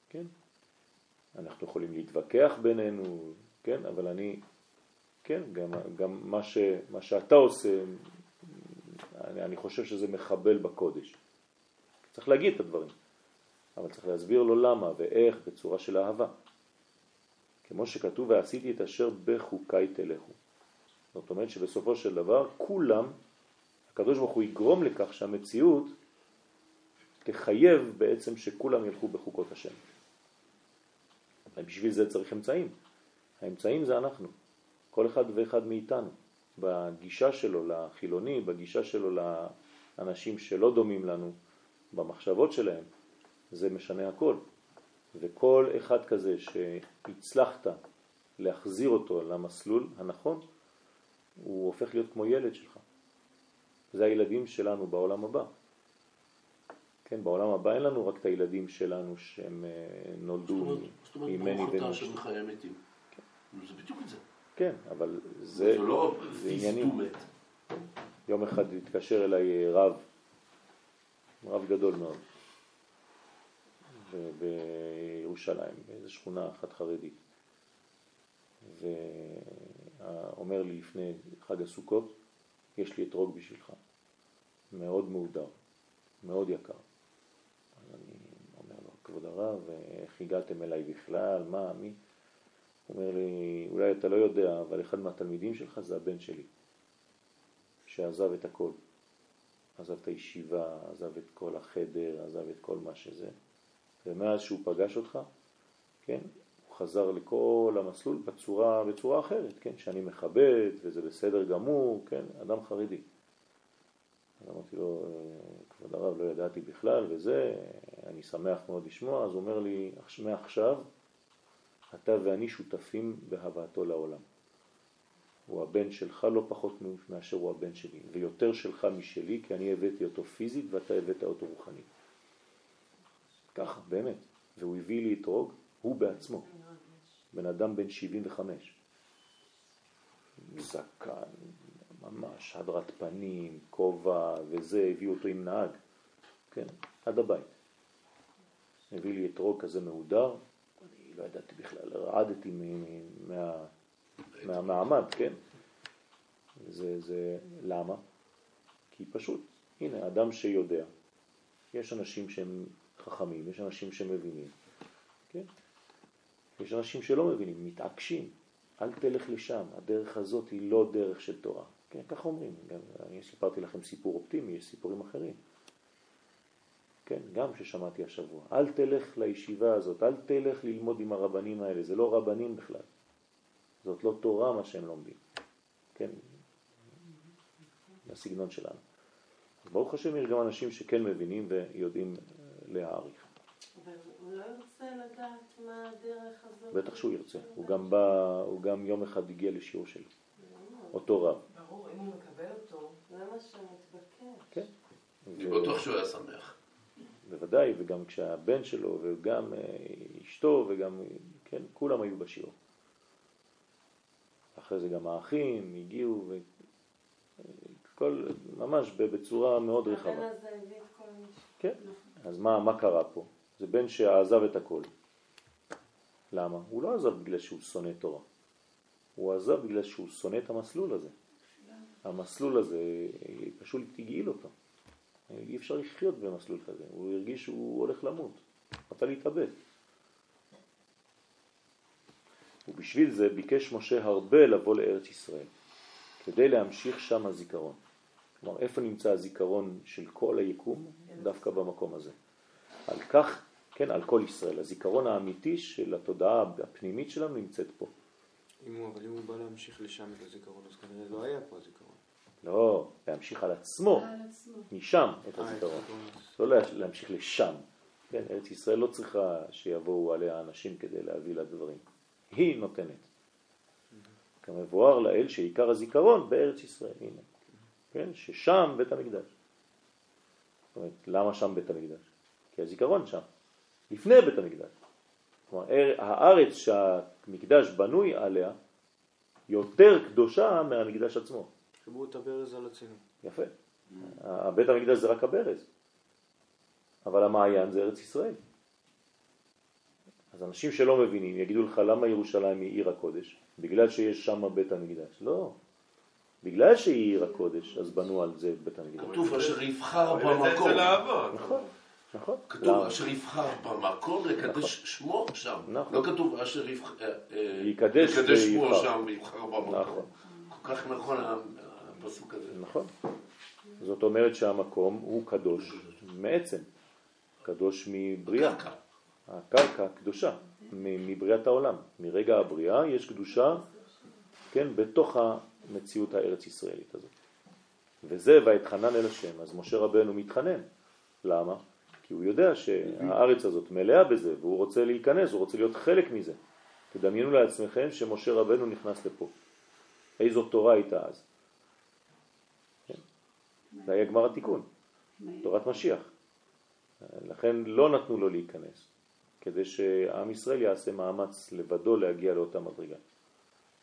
כן? אנחנו יכולים להתווכח בינינו, כן? אבל אני, כן, גם, גם מה, ש, מה שאתה עושה, אני, אני חושב שזה מחבל בקודש. צריך להגיד את הדברים, אבל צריך להסביר לו למה ואיך בצורה של אהבה. כמו שכתוב, ועשיתי את אשר בחוקיי תלכו. זאת אומרת שבסופו של דבר כולם, הקדוש ברוך הוא יגרום לכך שהמציאות תחייב בעצם שכולם ילכו בחוקות השם. בשביל זה צריך אמצעים. האמצעים זה אנחנו, כל אחד ואחד מאיתנו, בגישה שלו לחילוני, בגישה שלו לאנשים שלא דומים לנו, במחשבות שלהם, זה משנה הכל. וכל אחד כזה שהצלחת להחזיר אותו למסלול הנכון, הוא הופך להיות כמו ילד שלך. זה הילדים שלנו בעולם הבא. כן, בעולם הבא אין לנו רק את הילדים שלנו שהם אה, נולדו ממני וממך. זאת אומרת. זה בדיוק את זה. כן, אבל זה, זה לא עניינים. יום אחד התקשר אליי אה, רב, רב גדול מאוד, בירושלים, באיזו שכונה אחת חרדית. ואומר לי לפני חג הסוכות, יש לי אתרוג בשבילך, מאוד מהודר, מאוד יקר. כבוד הרב, איך הגעתם אליי בכלל, מה, מי? הוא אומר לי, אולי אתה לא יודע, אבל אחד מהתלמידים שלך זה הבן שלי, שעזב את הכל. עזב את הישיבה, עזב את כל החדר, עזב את כל מה שזה. ומאז שהוא פגש אותך, כן, הוא חזר לכל המסלול בצורה, בצורה אחרת, כן, שאני מכבד וזה בסדר גמור, כן, אדם חרדי. אז אמרתי לו, כבוד הרב, לא ידעתי בכלל וזה, אני שמח מאוד לשמוע, אז הוא אומר לי, מעכשיו אתה ואני שותפים בהבאתו לעולם. הוא הבן שלך לא פחות מאשר הוא הבן שלי, ויותר שלך משלי, כי אני הבאתי אותו פיזית ואתה הבאת אותו רוחנית. ככה, באמת. והוא הביא לי אתרוג, הוא בעצמו, בן אדם בן 75. זקן, ממש הדרת פנים, כובע וזה, הביאו אותו עם נהג, כן, עד הבית. הביא לי אתרוג כזה מהודר, אני לא ידעתי בכלל, רעדתי מה, מהמעמד, כן? זה, זה, למה? כי פשוט, הנה, אדם שיודע, יש אנשים שהם חכמים, יש אנשים שמבינים, כן? יש אנשים שלא מבינים, מתעקשים, אל תלך לשם, הדרך הזאת היא לא דרך של תורה. כן, ככה אומרים. גם, אני סיפרתי לכם סיפור אופטימי, יש סיפורים אחרים. כן, גם ששמעתי השבוע. אל תלך לישיבה הזאת, אל תלך ללמוד עם הרבנים האלה, זה לא רבנים בכלל. זאת לא תורה מה שהם לומדים. כן, הסגנון שלנו. אז ברוך השם יש גם אנשים שכן מבינים ויודעים להעריך. אבל הוא לא ירצה לדעת מה הדרך הזאת? בטח שהוא ירצה. הוא גם בא, הוא גם יום אחד הגיע לשיעור שלי. אותו רב. ברור, אם הוא מקבל אותו, זה מה שמתבקש. כן. אני בטוח שהוא היה שמח. בוודאי, וגם כשהבן שלו וגם אה, אשתו וגם, כן, כולם היו בשיעור. אחרי זה גם האחים הגיעו, וכל, ממש בצורה מאוד רחבה. הבן הזה הביא את כל מי כן, אז מה, מה קרה פה? זה בן שעזב את הכל. למה? הוא לא עזב בגלל שהוא שונא תורה. הוא עזב בגלל שהוא שונא את המסלול הזה. המסלול הזה פשוט הגעיל אותו. אי אפשר לחיות במסלול כזה, הוא הרגיש שהוא הולך למות, רצה להתאבד. ובשביל זה ביקש משה הרבה לבוא לארץ ישראל, כדי להמשיך שם הזיכרון. כלומר, איפה נמצא הזיכרון של כל היקום? דווקא במקום הזה. על כך, כן, על כל ישראל. הזיכרון האמיתי של התודעה הפנימית שלנו נמצאת פה. אם הוא, אבל אם הוא בא להמשיך לשם את הזיכרון, אז כנראה לא היה פה הזיכרון. לא, להמשיך על עצמו. משם את אה, הזיכרון. לא לה- להמשיך לשם. כן, ארץ ישראל לא צריכה שיבואו עליה אנשים כדי להביא לה דברים. היא נותנת. כמבואר לאל שעיקר הזיכרון בארץ ישראל, הנה. כן, ששם בית המקדש. זאת אומרת, למה שם בית המקדש? כי הזיכרון שם, לפני בית המקדש. כלומר, אר- הארץ שהמקדש בנוי עליה יותר קדושה מהמקדש עצמו. חיברו את הברז על עצמנו. יפה. בית המקדש זה רק הברז, אבל המעיין זה ארץ ישראל. אז אנשים שלא מבינים יגידו לך למה ירושלים היא עיר הקודש? בגלל שיש שם בית המקדש. לא. בגלל שהיא עיר הקודש, אז בנו על זה בית המקדש. כתוב אשר יבחר במקום. נכון, נכון. כתוב? אשר יבחר במקום לקדש שמו שם. נכון. לא כתוב אשר יבחר... אה, אה, שמו. שם ויבחר במקום. נכון. כל כך נכון הפסוק הזה. נכון. זאת אומרת שהמקום הוא קדוש מעצם, קדוש מבריאה. קרקע. הקרקע קדושה מבריאת העולם. מרגע הבריאה יש קדושה, כן, בתוך המציאות הארץ ישראלית הזאת. וזה ויתחנן אל השם. אז משה רבנו מתחנן. למה? כי הוא יודע שהארץ הזאת מלאה בזה והוא רוצה להיכנס, הוא רוצה להיות חלק מזה. תדמיינו לעצמכם שמשה רבנו נכנס לפה. איזו תורה הייתה אז? זה היה גמר התיקון, תורת משיח. לכן לא נתנו לו להיכנס, כדי שעם ישראל יעשה מאמץ לבדו להגיע לאותה מדרגה.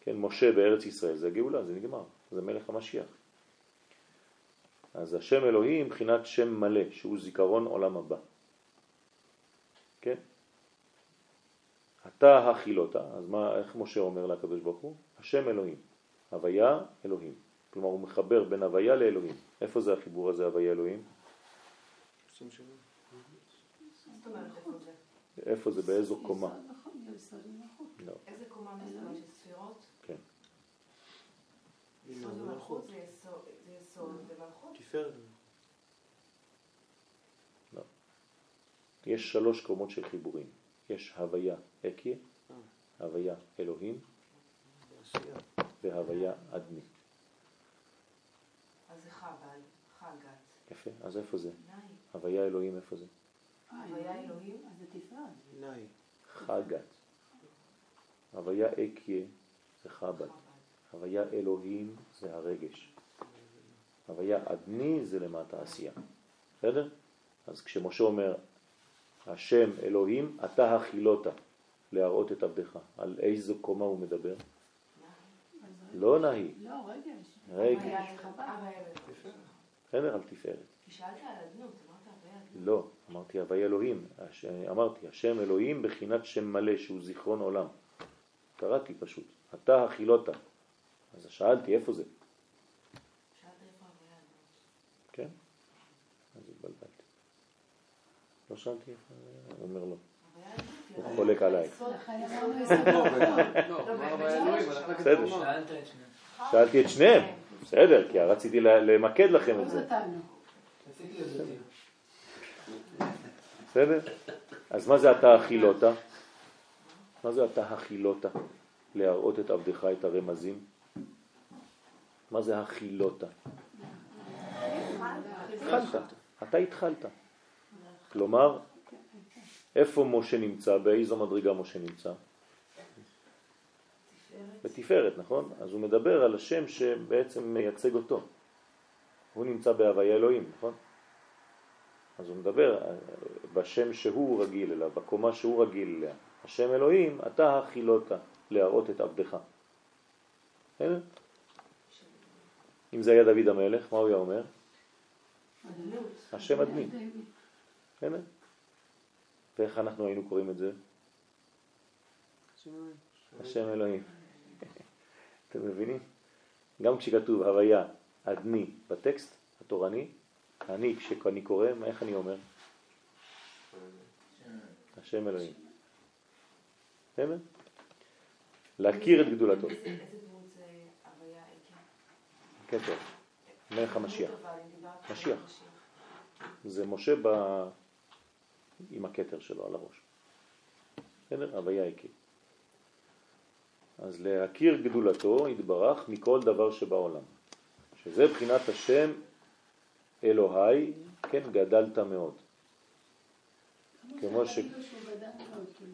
כן, משה בארץ ישראל זה גאולה, זה נגמר, זה מלך המשיח. אז השם אלוהים מבחינת שם מלא, שהוא זיכרון עולם הבא. כן? אתה הכילותה, אז מה, איך משה אומר לקדוש ברוך הוא? השם אלוהים, הוויה אלוהים. כלומר הוא מחבר בין הוויה לאלוהים. איפה זה החיבור הזה, הוויה אלוהים? איפה זה? באיזו קומה? נכון, נכון. לא, איזה קומה ספירות? כן. יסוד ומלכות. זה יסוד ומלכות. תפארת. יש שלוש קומות של חיבורים. יש הוויה אקיה, הוויה אלוהים. והוויה אדמי. אז זה חב"ד, חגת, יפה, אז איפה זה? נאי. הוויה אלוהים איפה זה? הוויה אלוהים? אז זה תפארת. נאי. חגת. הוויה אקיה זה חב"ד. חב"ד. הוויה אלוהים זה הרגש. הוויה אדני זה למטה עשייה. בסדר? אז כשמשה אומר, השם אלוהים, אתה הכילותה, להראות את עבדך. על איזו קומה הוא מדבר? לא נהי, לא, רגש. רגש. הוויה חב"ד. הוויה אלוהים. בסדר? על תפארת. כי שאלת על אדנות, אמרת הוויה אדנות. לא, אמרתי הוויה אלוהים. אמרתי, השם אלוהים בחינת שם מלא, שהוא זיכרון עולם. קראתי פשוט. אתה הכילותה. אז שאלתי, איפה זה? כן? אז התבלבלתי. לא שאלתי איפה, הוא אומר לא. הוא חולק עליי. לא, לא, לא בסדר. שאלתי את שניהם. בסדר, כי רציתי למקד לכם את זה. בסדר? אז מה זה אתה הכילותה? מה זה אתה הכילותה? להראות את עבדך את הרמזים? מה זה הכילותה? התחלת, אתה התחלת. כלומר, איפה משה נמצא? באיזו מדרגה משה נמצא? בתפארת, נכון? אז הוא מדבר על השם שבעצם מייצג אותו. הוא נמצא בהוויה אלוהים, נכון? אז הוא מדבר אה, בשם שהוא רגיל אליו, בקומה שהוא רגיל אליה. השם אלוהים, אתה הכילותה להראות את עבדך. בסדר? אם זה היה דוד המלך, מה הוא היה אומר? השם אדמי. בסדר? ואיך אנחנו היינו קוראים את זה? השם אלוהים. אתם מבינים? גם כשכתוב הוויה אדני בטקסט התורני, אני כשאני קורא, מה- איך אני אומר? השם אלוהים. בסדר? להכיר את גדולתו. כתר, מלך המשיח. משיח. זה משה ב... עם הכתר שלו על הראש. בסדר? הוויה הכיר. אז להכיר גדולתו יתברך מכל דבר שבעולם. שזה בחינת השם אלוהי, כן, גדלת מאוד. כמו ש- למה צריך להגיד? כאילו,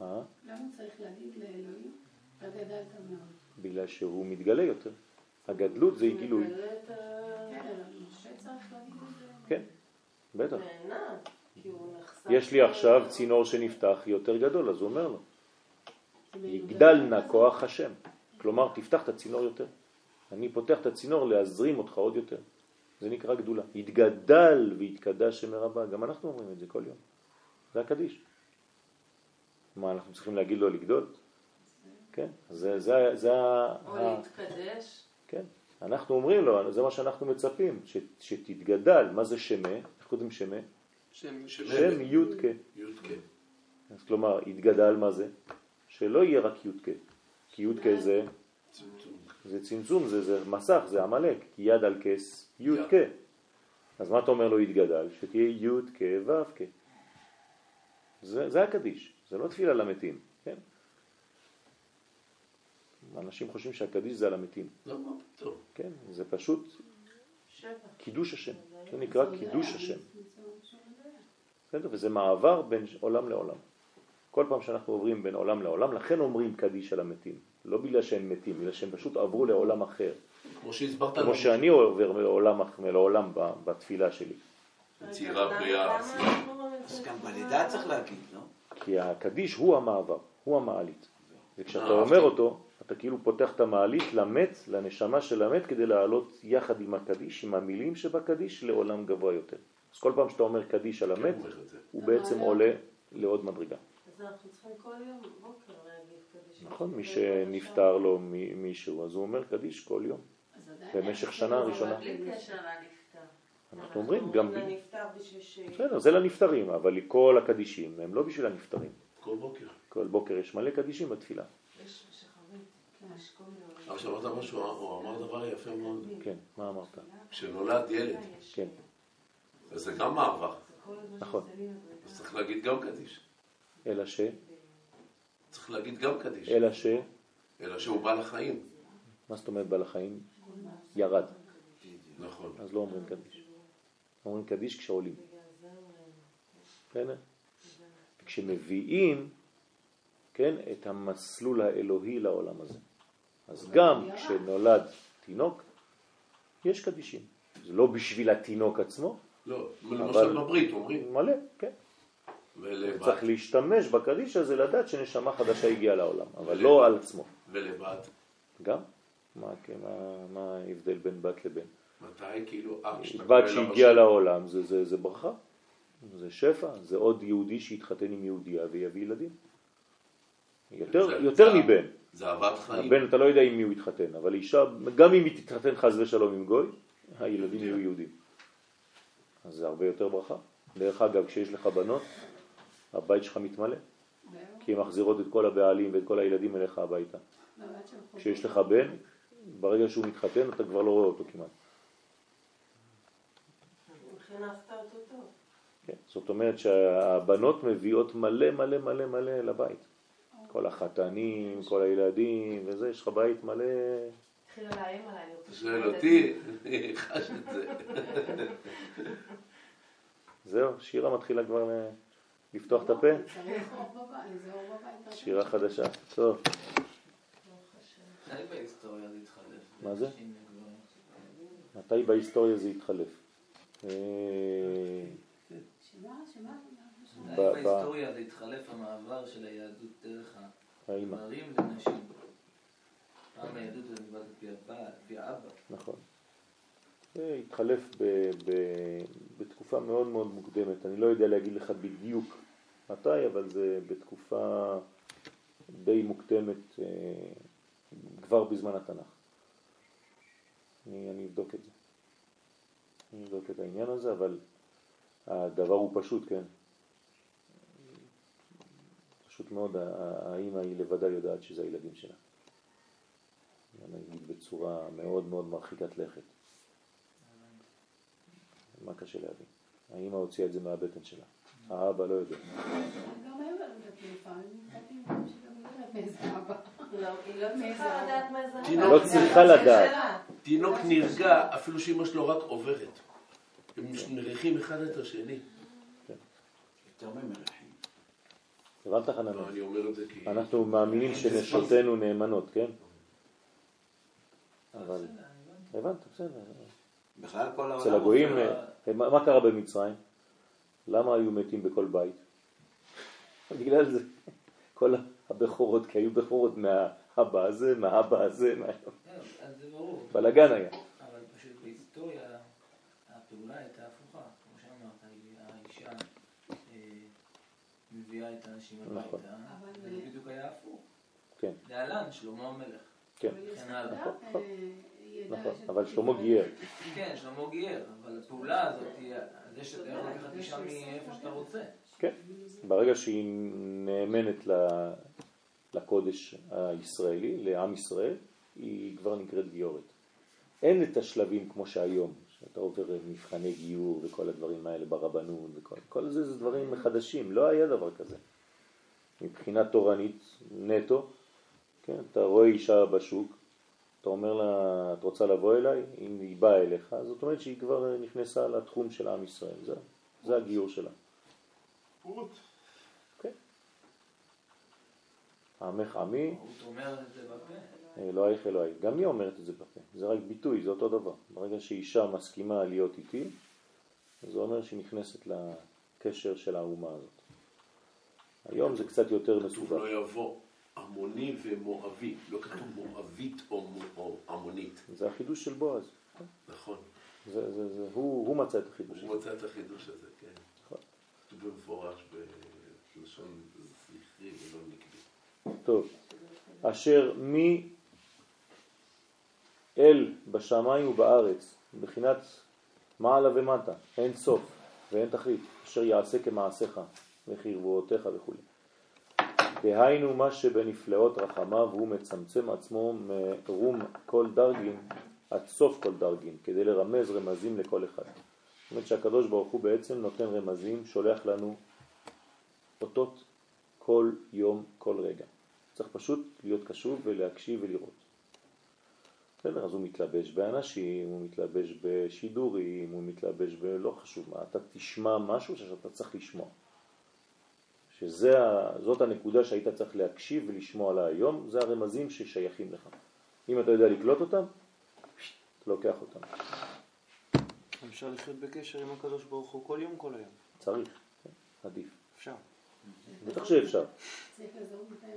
אה? למה צריך להגיד לאלוהים, אתה גדלת מאוד? בגלל שהוא מתגלה יותר. הגדלות זה גילוי. מגלה את ה- כן, אבל משה צריך להגיד את זה. כן, בטח. יש לי עכשיו צינור שנפתח יותר גדול, אז הוא אומר לו. יגדל נא כוח השם. כלומר, תפתח את הצינור יותר. אני פותח את הצינור להזרים אותך עוד יותר. זה נקרא גדולה. יתגדל ויתקדש שם הרבה. גם אנחנו אומרים את זה כל יום. זה הקדיש. מה, אנחנו צריכים להגיד לו לגדול? כן, זה, זה, זה, או ה- להתקדש. כן. אנחנו אומרים לו, זה מה שאנחנו מצפים, ש, שתתגדל. מה זה שמה? איך קוראים שמה? שם שם י' כ'. יודקה. אז כלומר, יתגדל מה זה? שלא יהיה רק י' כ'. כי י' כ' זה. זה צמצום, זה, זה מסך, זה עמלק. כי יד על כס י' יד. כ'. אז מה אתה אומר לו יתגדל? שתהיה י' כ' ו' כ'. זה, זה הקדיש, זה לא תפילה למתים, כן? אנשים חושבים שהקדיש זה על המתים, לא, מה פתאום. כן? זה פשוט. קידוש השם, זה נקרא זה קידוש השם. בסדר? וזה מעבר בין עולם לעולם. כל פעם שאנחנו עוברים בין עולם לעולם, לכן אומרים קדיש על המתים. לא בגלל שהם מתים, בגלל שהם פשוט עברו לעולם אחר. כמו שהסברת כמו לנו. שאני עובר לעולם, אחר- לעולם ב- בתפילה שלי. יצירה בריאה, אז גם בלידה? צריך להגיד, לא? כי הקדיש הוא המעבר, הוא המעלית. וכשאתה אה, אומר אהבתי. אותו, אתה כאילו פותח את המעלית למת, לנשמה של המת, כדי לעלות יחד עם הקדיש, עם המילים שבקדיש, לעולם גבוה יותר. אז כל פעם שאתה אומר קדיש על המת, את זה. הוא בעצם עולה לעוד מדרגה. קדיש. נכון? מי שנפטר לו מישהו, אז הוא אומר קדיש כל יום. במשך אנחנו שנה לא ראשונה. לנפטר. אנחנו אומרים גם... בסדר, זה לנפטרים, אבל כל הקדישים הם לא בשביל הנפטרים. כל בוקר. כל בוקר יש מלא קדישים בתפילה. יש מיני... עכשיו אמרת משהו, הוא אמר דבר יפה מאוד. כן, מה אמרת? כשנולד ילד, כן, וזה גם מעבר. נכון. אז צריך להגיד גם קדיש. אלא ש... צריך להגיד גם קדיש. אלא ש... אלא שהוא בא לחיים. מה זאת אומרת בעל החיים? ירד. נכון. אז לא אומרים קדיש. אומרים קדיש כשעולים. בסדר? כשמביאים, כן, את המסלול האלוהי לעולם הזה. אז גם כשנולד תינוק, יש קדישים. זה לא בשביל התינוק עצמו, לא, למשל בברית אומרים. מלא, כן. ולבד. צריך להשתמש בקדיש הזה לדעת שנשמה חדשה הגיעה לעולם, אבל לא על עצמו. ולבד. גם? מה, מה, מה ההבדל בין בת לבן? מתי כאילו, כשאתה בת שהגיעה לעולם זה, זה, זה ברכה, זה שפע, זה עוד יהודי שיתחתן עם יהודייה ויביא ילדים. יותר, זה- יותר זה- מבן. זה אהבת חיים. הבן אתה לא יודע עם מי הוא יתחתן, אבל אישה, גם אם היא תתחתן חס ושלום עם גוי, הילדים יהיו יהודים. אז זה הרבה יותר ברכה. דרך אגב, כשיש לך בנות, הבית שלך מתמלא, כי הן מחזירות את כל הבעלים ואת כל הילדים אליך הביתה. כשיש לך בן, ברגע שהוא מתחתן אתה כבר לא רואה אותו כמעט. כן? זאת אומרת שהבנות מביאות מלא מלא מלא מלא לבית. כל החתנים, כל הילדים וזה, יש לך בית מלא... התחילה לאיים עליי, רוצה שואל אותי, אני חש את זה. *laughs* זהו, שירה מתחילה כבר לפתוח את הפה. שירה חדשה. טוב? מה זה? מתי בהיסטוריה זה התחלף? אה, בהיסטוריה זה התחלף המעבר של היהדות דרך הגברים לנשים? פעם היהדות זה נקבעת על פי האבא. נכון. זה התחלף בתקופה מאוד מאוד מוקדמת. אני לא יודע להגיד לך בדיוק מתי, אבל זה בתקופה די מוקדמת, אה, כבר בזמן התנ"ך. אני, אני אבדוק את זה. אני אבדוק את העניין הזה, אבל הדבר הוא פשוט, כן. פשוט מאוד, ה- ה- האמא היא לבדה יודעת שזה הילדים שלה. נגיד בצורה מאוד מאוד מרחיקת לכת. מה קשה להבין? האמא הוציאה את זה מהבטן שלה, האבא לא יודע. גם היום לא *laughs* לא. לא, לא צריכה לדעת. תינוק לא נרגע אפילו שאמא שלו רק עוברת. הם מריחים אחד את השני. יותר ממלכים. הבנת חננון? לא. אנחנו מאמינים שנשותינו נאמנות, כן? אבל... הבנת, בסדר. בכלל כל העולם... אצל הגויים, אה, מה מה קרה במצרים? למה היו מתים בכל בית? בגלל זה. כל הבכורות, כי היו בכורות מהאבא הזה, מהאבא הזה, מה- אז זה ברור. בלאגן היה. אבל פשוט בהיסטוריה הפעולה הייתה הפוכה. כמו שאמרת, האישה אה, מביאה את האנשים נכון. הביתה, אבל- וזה בדיוק היה הפוך. כן. להלן, שלמה המלך. כן. כן, הלאה. נכון, אבל שלמה גייר. כן, שלמה גייר, אבל הפעולה הזאת היא, זה שאתה יכול לקחת אישה מאיפה שאתה רוצה. כן. ברגע שהיא נאמנת לקודש הישראלי, לעם ישראל, היא כבר נקראת גיורת. אין את השלבים כמו שהיום, שאתה עובר מבחני גיור וכל הדברים האלה ברבנות וכל כל זה, זה דברים חדשים, לא היה דבר כזה. מבחינה תורנית נטו, כן, אתה רואה אישה בשוק, אתה אומר לה, את רוצה לבוא אליי? אם היא באה אליך, זאת אומרת שהיא כבר נכנסה לתחום של עם ישראל, זה, זה הגיור שלה. רות. עמך עמי, רות אומרת את זה בפה. אלוהיך אלוהי. גם היא אומרת את זה בפה, זה רק ביטוי, זה אותו דבר. ברגע שאישה מסכימה להיות איתי, זה אומר שהיא נכנסת לקשר של האומה הזאת. היום זה קצת יותר כתוב מסובך. לא יבוא עמוני ומואבי, לא כתוב מואבית או מו- או עמונית. זה החידוש של בועז. נכון. זה, זה, זה, הוא, הוא מצא את החידוש הוא. מצא את החידוש הזה, כן. נכון. כתוב במפורש בלשון זכרי ולא נקבי. טוב, אשר מי אל בשמיים ובארץ, מבחינת מעלה ומטה, אין סוף ואין תכלית, אשר יעשה כמעשיך וכרבועותיך וכו'. דהיינו מה שבנפלאות רחמיו הוא מצמצם עצמו מרום כל דרגין עד סוף כל דרגין, כדי לרמז רמזים לכל אחד. זאת אומרת שהקדוש ברוך הוא בעצם נותן רמזים, שולח לנו אותות כל יום, כל רגע. צריך פשוט להיות קשוב ולהקשיב ולראות. בסדר, אז הוא מתלבש באנשים, הוא מתלבש בשידורים, הוא מתלבש ב... לא חשוב מה, אתה תשמע משהו שאתה צריך לשמוע. שזאת הנקודה שהיית צריך להקשיב ולשמוע לה היום, זה הרמזים ששייכים לך. אם אתה יודע לקלוט אותם, אתה לוקח אותם. אפשר לחיות בקשר עם הקדוש ברוך הוא כל יום, כל היום. צריך, כן, עדיף. אפשר. בטח שאפשר.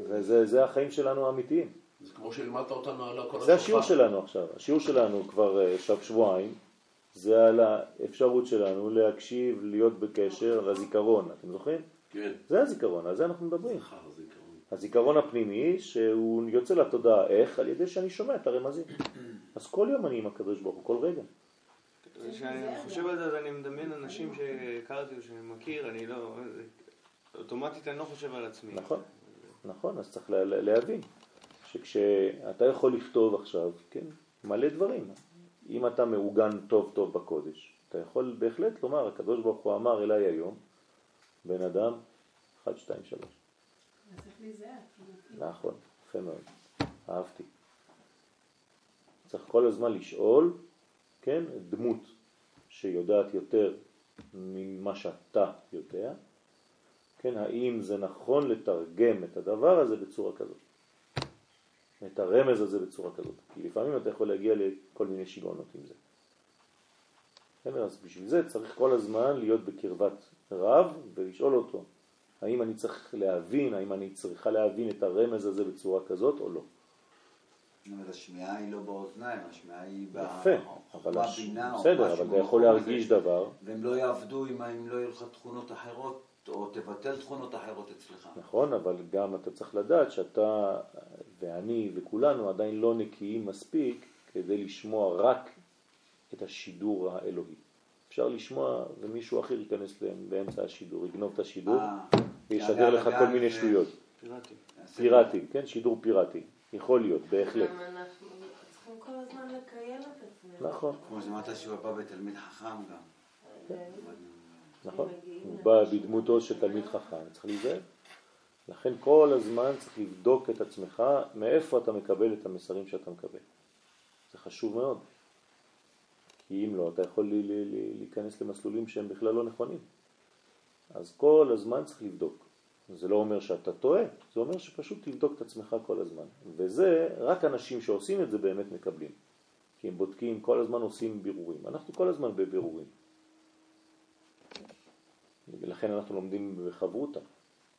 זה, זה, זה החיים שלנו האמיתיים. זה כמו שלימדת אותנו על הכל זה השיעור שלנו עכשיו. השיעור שלנו כבר אה, שב שבועיים, זה על האפשרות שלנו להקשיב, להיות בקשר לזיכרון. אתם זוכרים? כן. זה הזיכרון, על זה אנחנו מדברים. הזיכרון הפנימי שהוא יוצא לתודעה איך? על ידי שאני שומע את הרמזים. *clears throat* אז כל יום אני עם הקדוש ברוך הוא, כל רגע. כשאני חושב על זה, אז אני מדמיין אנשים שהכרתי או שאני מכיר, אני לא... אוטומטית אני לא חושב על עצמי. נכון, נכון, אז צריך לה- לה- להבין שכשאתה יכול לכתוב עכשיו, כן, מלא דברים. אם אתה מעוגן טוב טוב בקודש, אתה יכול בהחלט לומר, הקדוש ברוך הוא אמר אליי היום, בן אדם, 1, 2, 3. אז צריך להיזהר. נכון, יפה מאוד, אהבתי. צריך כל הזמן לשאול, כן, דמות שיודעת יותר ממה שאתה יודע, כן, האם זה נכון לתרגם את הדבר הזה בצורה כזאת, את הרמז הזה בצורה כזאת, כי לפעמים אתה יכול להגיע לכל מיני שיגעונות עם זה. כן, אז בשביל זה צריך כל הזמן להיות בקרבת רב ולשאול אותו, האם אני צריך להבין, האם אני צריכה להבין את הרמז הזה בצורה כזאת או לא. זאת אומרת, השמיעה היא לא באוזניים, השמיעה היא בחוכמה, בינה, או בסדר, אבל אתה יכול להרגיש. דבר, והם לא יעבדו אם לא יהיו לך תכונות אחרות, או תבטל תכונות אחרות אצלך. נכון, אבל גם אתה צריך לדעת שאתה ואני וכולנו עדיין לא נקיים מספיק כדי לשמוע רק את השידור האלוהי. אפשר לשמוע ומישהו אחר ייכנס להם באמצע השידור, יגנוב את השידור אה, וישדר לך כל מיני שטויות. פיראטי. יעשה- פיראטי, כן? שידור פיראטי. יכול להיות, בהחלט. גם אנחנו, נכון, כמו שמעת שהוא בא בתלמיד חכם גם. נכון. הוא בא בדמותו של תלמיד חכם, צריך להיזהר. לכן כל הזמן צריך לבדוק את עצמך מאיפה אתה מקבל את המסרים שאתה מקבל. זה חשוב מאוד. כי אם לא, אתה יכול להיכנס למסלולים שהם בכלל לא נכונים. אז כל הזמן צריך לבדוק. זה לא אומר שאתה טועה, זה אומר שפשוט תבדוק את עצמך כל הזמן. וזה, רק אנשים שעושים את זה באמת מקבלים. כי הם בודקים, כל הזמן עושים בירורים. אנחנו כל הזמן בבירורים. לכן אנחנו לומדים בחברותה,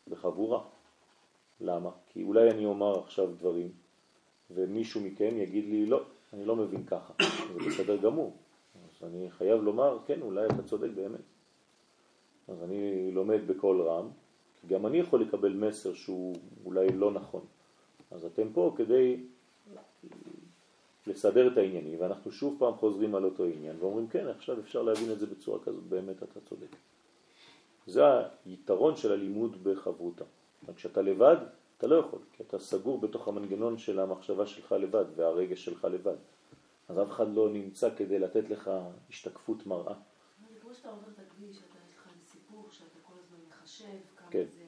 בחבורה. למה? כי אולי אני אומר עכשיו דברים, ומישהו מכם יגיד לי, לא, אני לא מבין ככה. זה בסדר גמור. אני חייב לומר, כן, אולי אתה צודק באמת. אז אני לומד בקול רם, כי גם אני יכול לקבל מסר שהוא אולי לא נכון. אז אתם פה כדי לסדר את העניינים, ואנחנו שוב פעם חוזרים על אותו עניין, ואומרים, כן, עכשיו אפשר להבין את זה בצורה כזאת, באמת אתה צודק. זה היתרון של הלימוד בחברותה. כשאתה לבד, אתה לא יכול, כי אתה סגור בתוך המנגנון של המחשבה שלך לבד והרגש שלך לבד. אז אף אחד לא נמצא כדי לתת לך השתקפות מראה. כמו שאתה עובר את הכביש, אתה יש לך סיפור שאתה כל הזמן מחשב כמה כן. זה.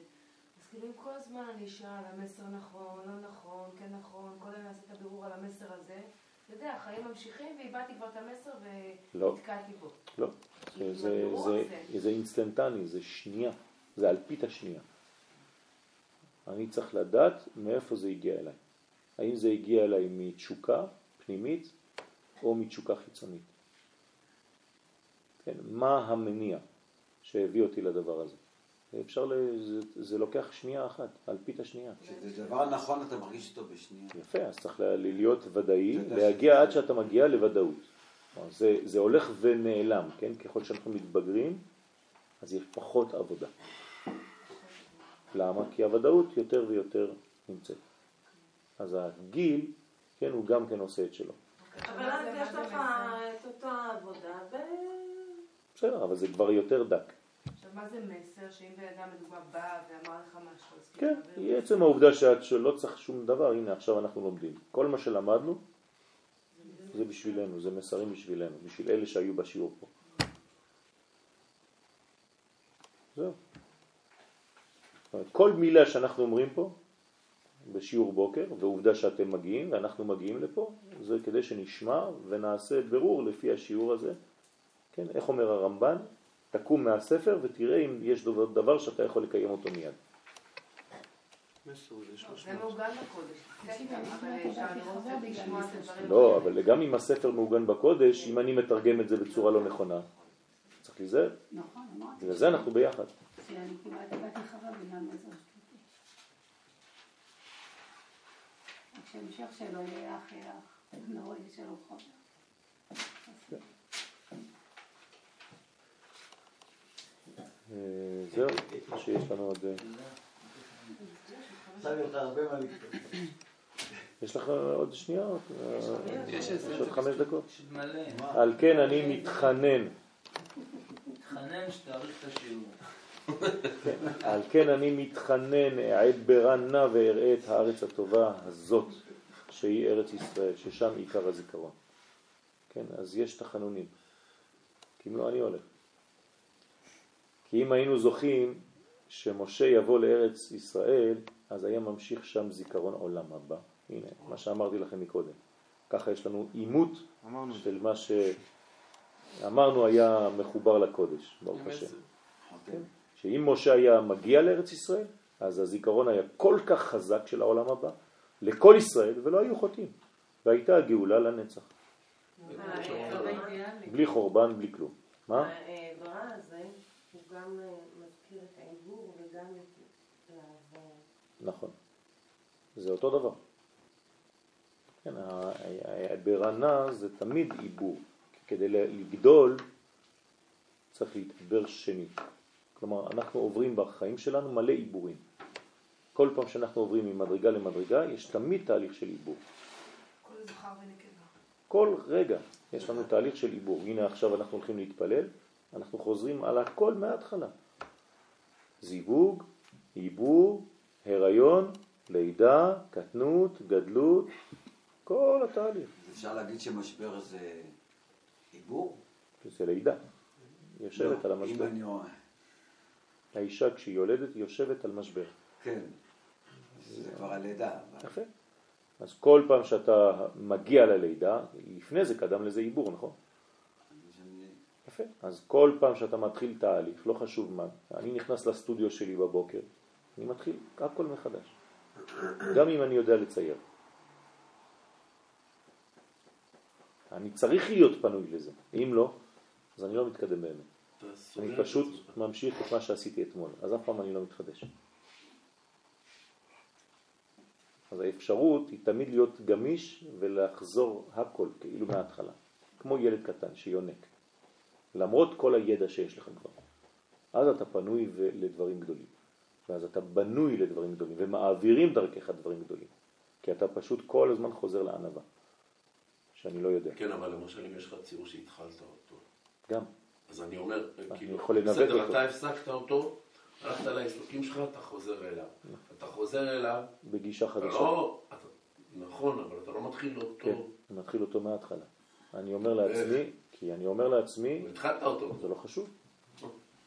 אז כאילו אם כל הזמן אני אשאל המסר נכון, לא נכון, כן נכון, כל הזמן עשית בירור על המסר הזה, אתה יודע, החיים ממשיכים ואיבדתי כבר את המסר לא. ונתקעתי בו. לא, זה אינסטנטני, זה שנייה, זה אלפית השנייה. אני צריך לדעת מאיפה זה הגיע אליי. האם זה הגיע אליי מתשוקה פנימית או מתשוקה חיצונית. כן, מה המניע שהביא אותי לדבר הזה? אפשר. זה, זה לוקח שנייה אחת, אלפית השנייה. כשזה דבר נכון אתה מרגיש אותו בשנייה. יפה, אז צריך להיות ודאי, להגיע עד שאתה מגיע לוודאות. זה, זה הולך ונעלם, כן? ככל שאנחנו מתבגרים, אז יש פחות עבודה. למה? כי הוודאות יותר ויותר נמצאת. אז הגיל, כן, הוא גם כן עושה את שלו. אבל אז יש לך את אותה עבודה, ו... בסדר, אבל זה כבר יותר דק. עכשיו, מה זה מסר? שאם בן אדם לדוגמה בא ואמר לך משהו, אז כן, כאילו, היא עצם העובדה שאת שלא צריך שום דבר, הנה עכשיו אנחנו לומדים. כל מה שלמדנו זה בשבילנו, זה מסרים בשבילנו, בשביל אלה שהיו בשיעור פה. זהו. כל מילה שאנחנו אומרים פה בשיעור בוקר, ועובדה שאתם מגיעים ואנחנו מגיעים לפה, זה כדי שנשמע ונעשה ברור לפי השיעור הזה. כן, איך אומר הרמב"ן? תקום מהספר ותראה אם יש דבר, דבר שאתה יכול לקיים אותו מיד. לא, אבל גם אם הספר מעוגן בקודש, אם אני מתרגם את זה בצורה לא נכונה, צריך להיזהר. נכון, אמרתי. בגלל זה אנחנו ביחד. שאני קיבלתי בת רחבה וגם עזר שליטי. רק שהמשך שלו יהיה אח יהיה אח, לא רואה שלו חומר. אה, זהו, שיש לנו עוד... אה. יש לך עוד שנייה? אה, יש עוד חמש דקות? מלא. על כן אני מתחנן, תתחנן שתאריך את השיעור. על כן אני מתחנן, אעד ברנה ואראה את הארץ הטובה הזאת, שהיא ארץ ישראל, ששם עיקר הזיכרון. כן, אז יש תחנונים. כי אם לא, אני הולך. כי אם היינו זוכים שמשה יבוא לארץ ישראל, אז היה ממשיך שם זיכרון עולם הבא. הנה, מה שאמרתי לכם מקודם. ככה יש לנו אימות. של מה שאמרנו היה מחובר לקודש, ברוך השם. כן? שאם משה היה מגיע לארץ ישראל, אז הזיכרון היה כל כך חזק של העולם הבא, לכל ישראל, ולא היו חוטאים. והייתה הגאולה לנצח. בלי חורבן, בלי כלום. מה? העברה הזה הוא גם אה, מזכיר את העיבור וגם את לעבור. נכון. זה אותו דבר. כן, ברנה זה תמיד עיבור. כדי לגדול צריך להתעבר שנית. כלומר, אנחנו עוברים בחיים שלנו מלא עיבורים. כל פעם שאנחנו עוברים ממדרגה למדרגה, יש תמיד תהליך של עיבור. כל זכר ונקבה. כל רגע יש לנו תהליך של עיבור. הנה עכשיו אנחנו הולכים להתפלל, אנחנו חוזרים על הכל מההתחלה. זיווג, עיבור, הריון, לידה, קטנות, גדלות, כל התהליך. אפשר להגיד שמשבר זה עיבור? זה לידה. היא יושבת לא, על המשבר. אם אני. האישה כשהיא יולדת היא יושבת על משבר. כן. זה כבר הלידה. יפה. אז כל פעם שאתה מגיע ללידה, לפני זה קדם לזה עיבור, נכון? יפה. אז כל פעם שאתה מתחיל תהליך, לא חשוב מה, אני נכנס לסטודיו שלי בבוקר, אני מתחיל הכל מחדש. גם אם אני יודע לצייר. אני צריך להיות פנוי לזה. אם לא, אז אני לא מתקדם באמת. אני פשוט. ממשיך את מה שעשיתי אתמול, אז אף פעם אני לא מתחדש. אז האפשרות היא תמיד להיות גמיש ולחזור הכל, כאילו מההתחלה. כמו ילד קטן שיונק. למרות כל הידע שיש לך כבר. אז אתה פנוי לדברים גדולים. ואז אתה בנוי לדברים גדולים, ומעבירים דרכך דברים גדולים. כי אתה פשוט כל הזמן חוזר לענבה, שאני לא יודע. כן, אבל למשל אם יש לך ציור שהתחלת אותו, גם. אז אני אומר, כאילו, בסדר. אתה הפסקת אותו, הלכת לעיסוקים שלך, אתה חוזר אליו. אתה חוזר אליו, בגישה חדשה. לא... אתה- נכון, אבל אתה לא מתחיל אותו, כן, אני מתחיל אותו מההתחלה. אני אומר לעצמי, כי אני אומר לעצמי, התחלת אותו. זה לא חשוב,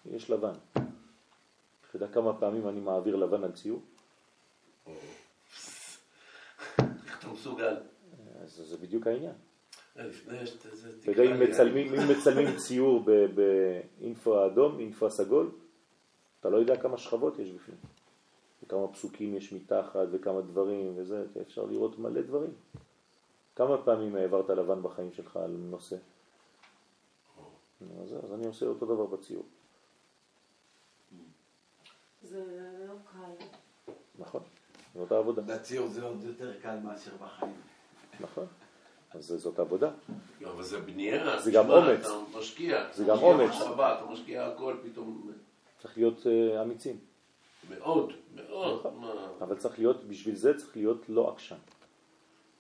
יש לבן. אתה יודע כמה פעמים אני מעביר לבן על ציור? איך אתה מסוגל? זה בדיוק העניין. אה, אתה יודע, אם לי, מצלמים, ציור באינפרה אדום, אינפרה סגול, אתה לא יודע כמה שכבות יש בפנים. וכמה פסוקים יש מתחת וכמה דברים וזה, אפשר לראות מלא דברים. כמה פעמים העברת לבן בחיים שלך על נושא? נו, אז, אז אני עושה אותו דבר בציור, זה לא קל. נכון? זאת העבודה, בציור זה עוד יותר קל מאשר בחיים. נכון? אז זאת עבודה. לא, אבל זה בנייה. זה גם אומץ. אתה משקיע. זה גם אומץ. אתה משקיע הכל פתאום. צריך להיות uh, אמיצים. מאוד, מאוד. נכון. מה? אבל צריך להיות, בשביל זה צריך להיות לא עקשן.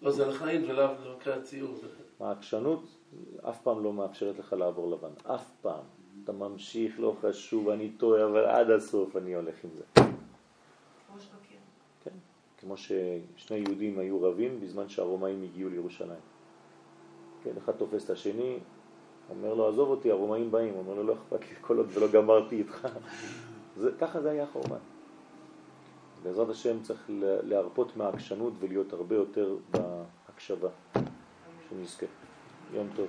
לא, זה לחיים ולאו לקראת ציור. זה- העקשנות אף פעם לא מאפשרת לך לעבור לבן, אף פעם. אתה ממשיך, לא חשוב, אני טועה, אבל עד הסוף אני הולך עם זה. ראש בקיר. כן. כמו ששני יהודים היו רבים בזמן שהרומאים הגיעו לירושלים. כן, אחד תופס את השני, אומר לו, עזוב אותי, הרומאים באים. אומר לו, לא אכפת לי כל עוד ולא גמרתי איתך. זה, ככה זה היה החורבן. בעזרת השם צריך לה- להרפות מהעקשנות ולהיות הרבה יותר בהקשבה, שנזכה. יום טוב.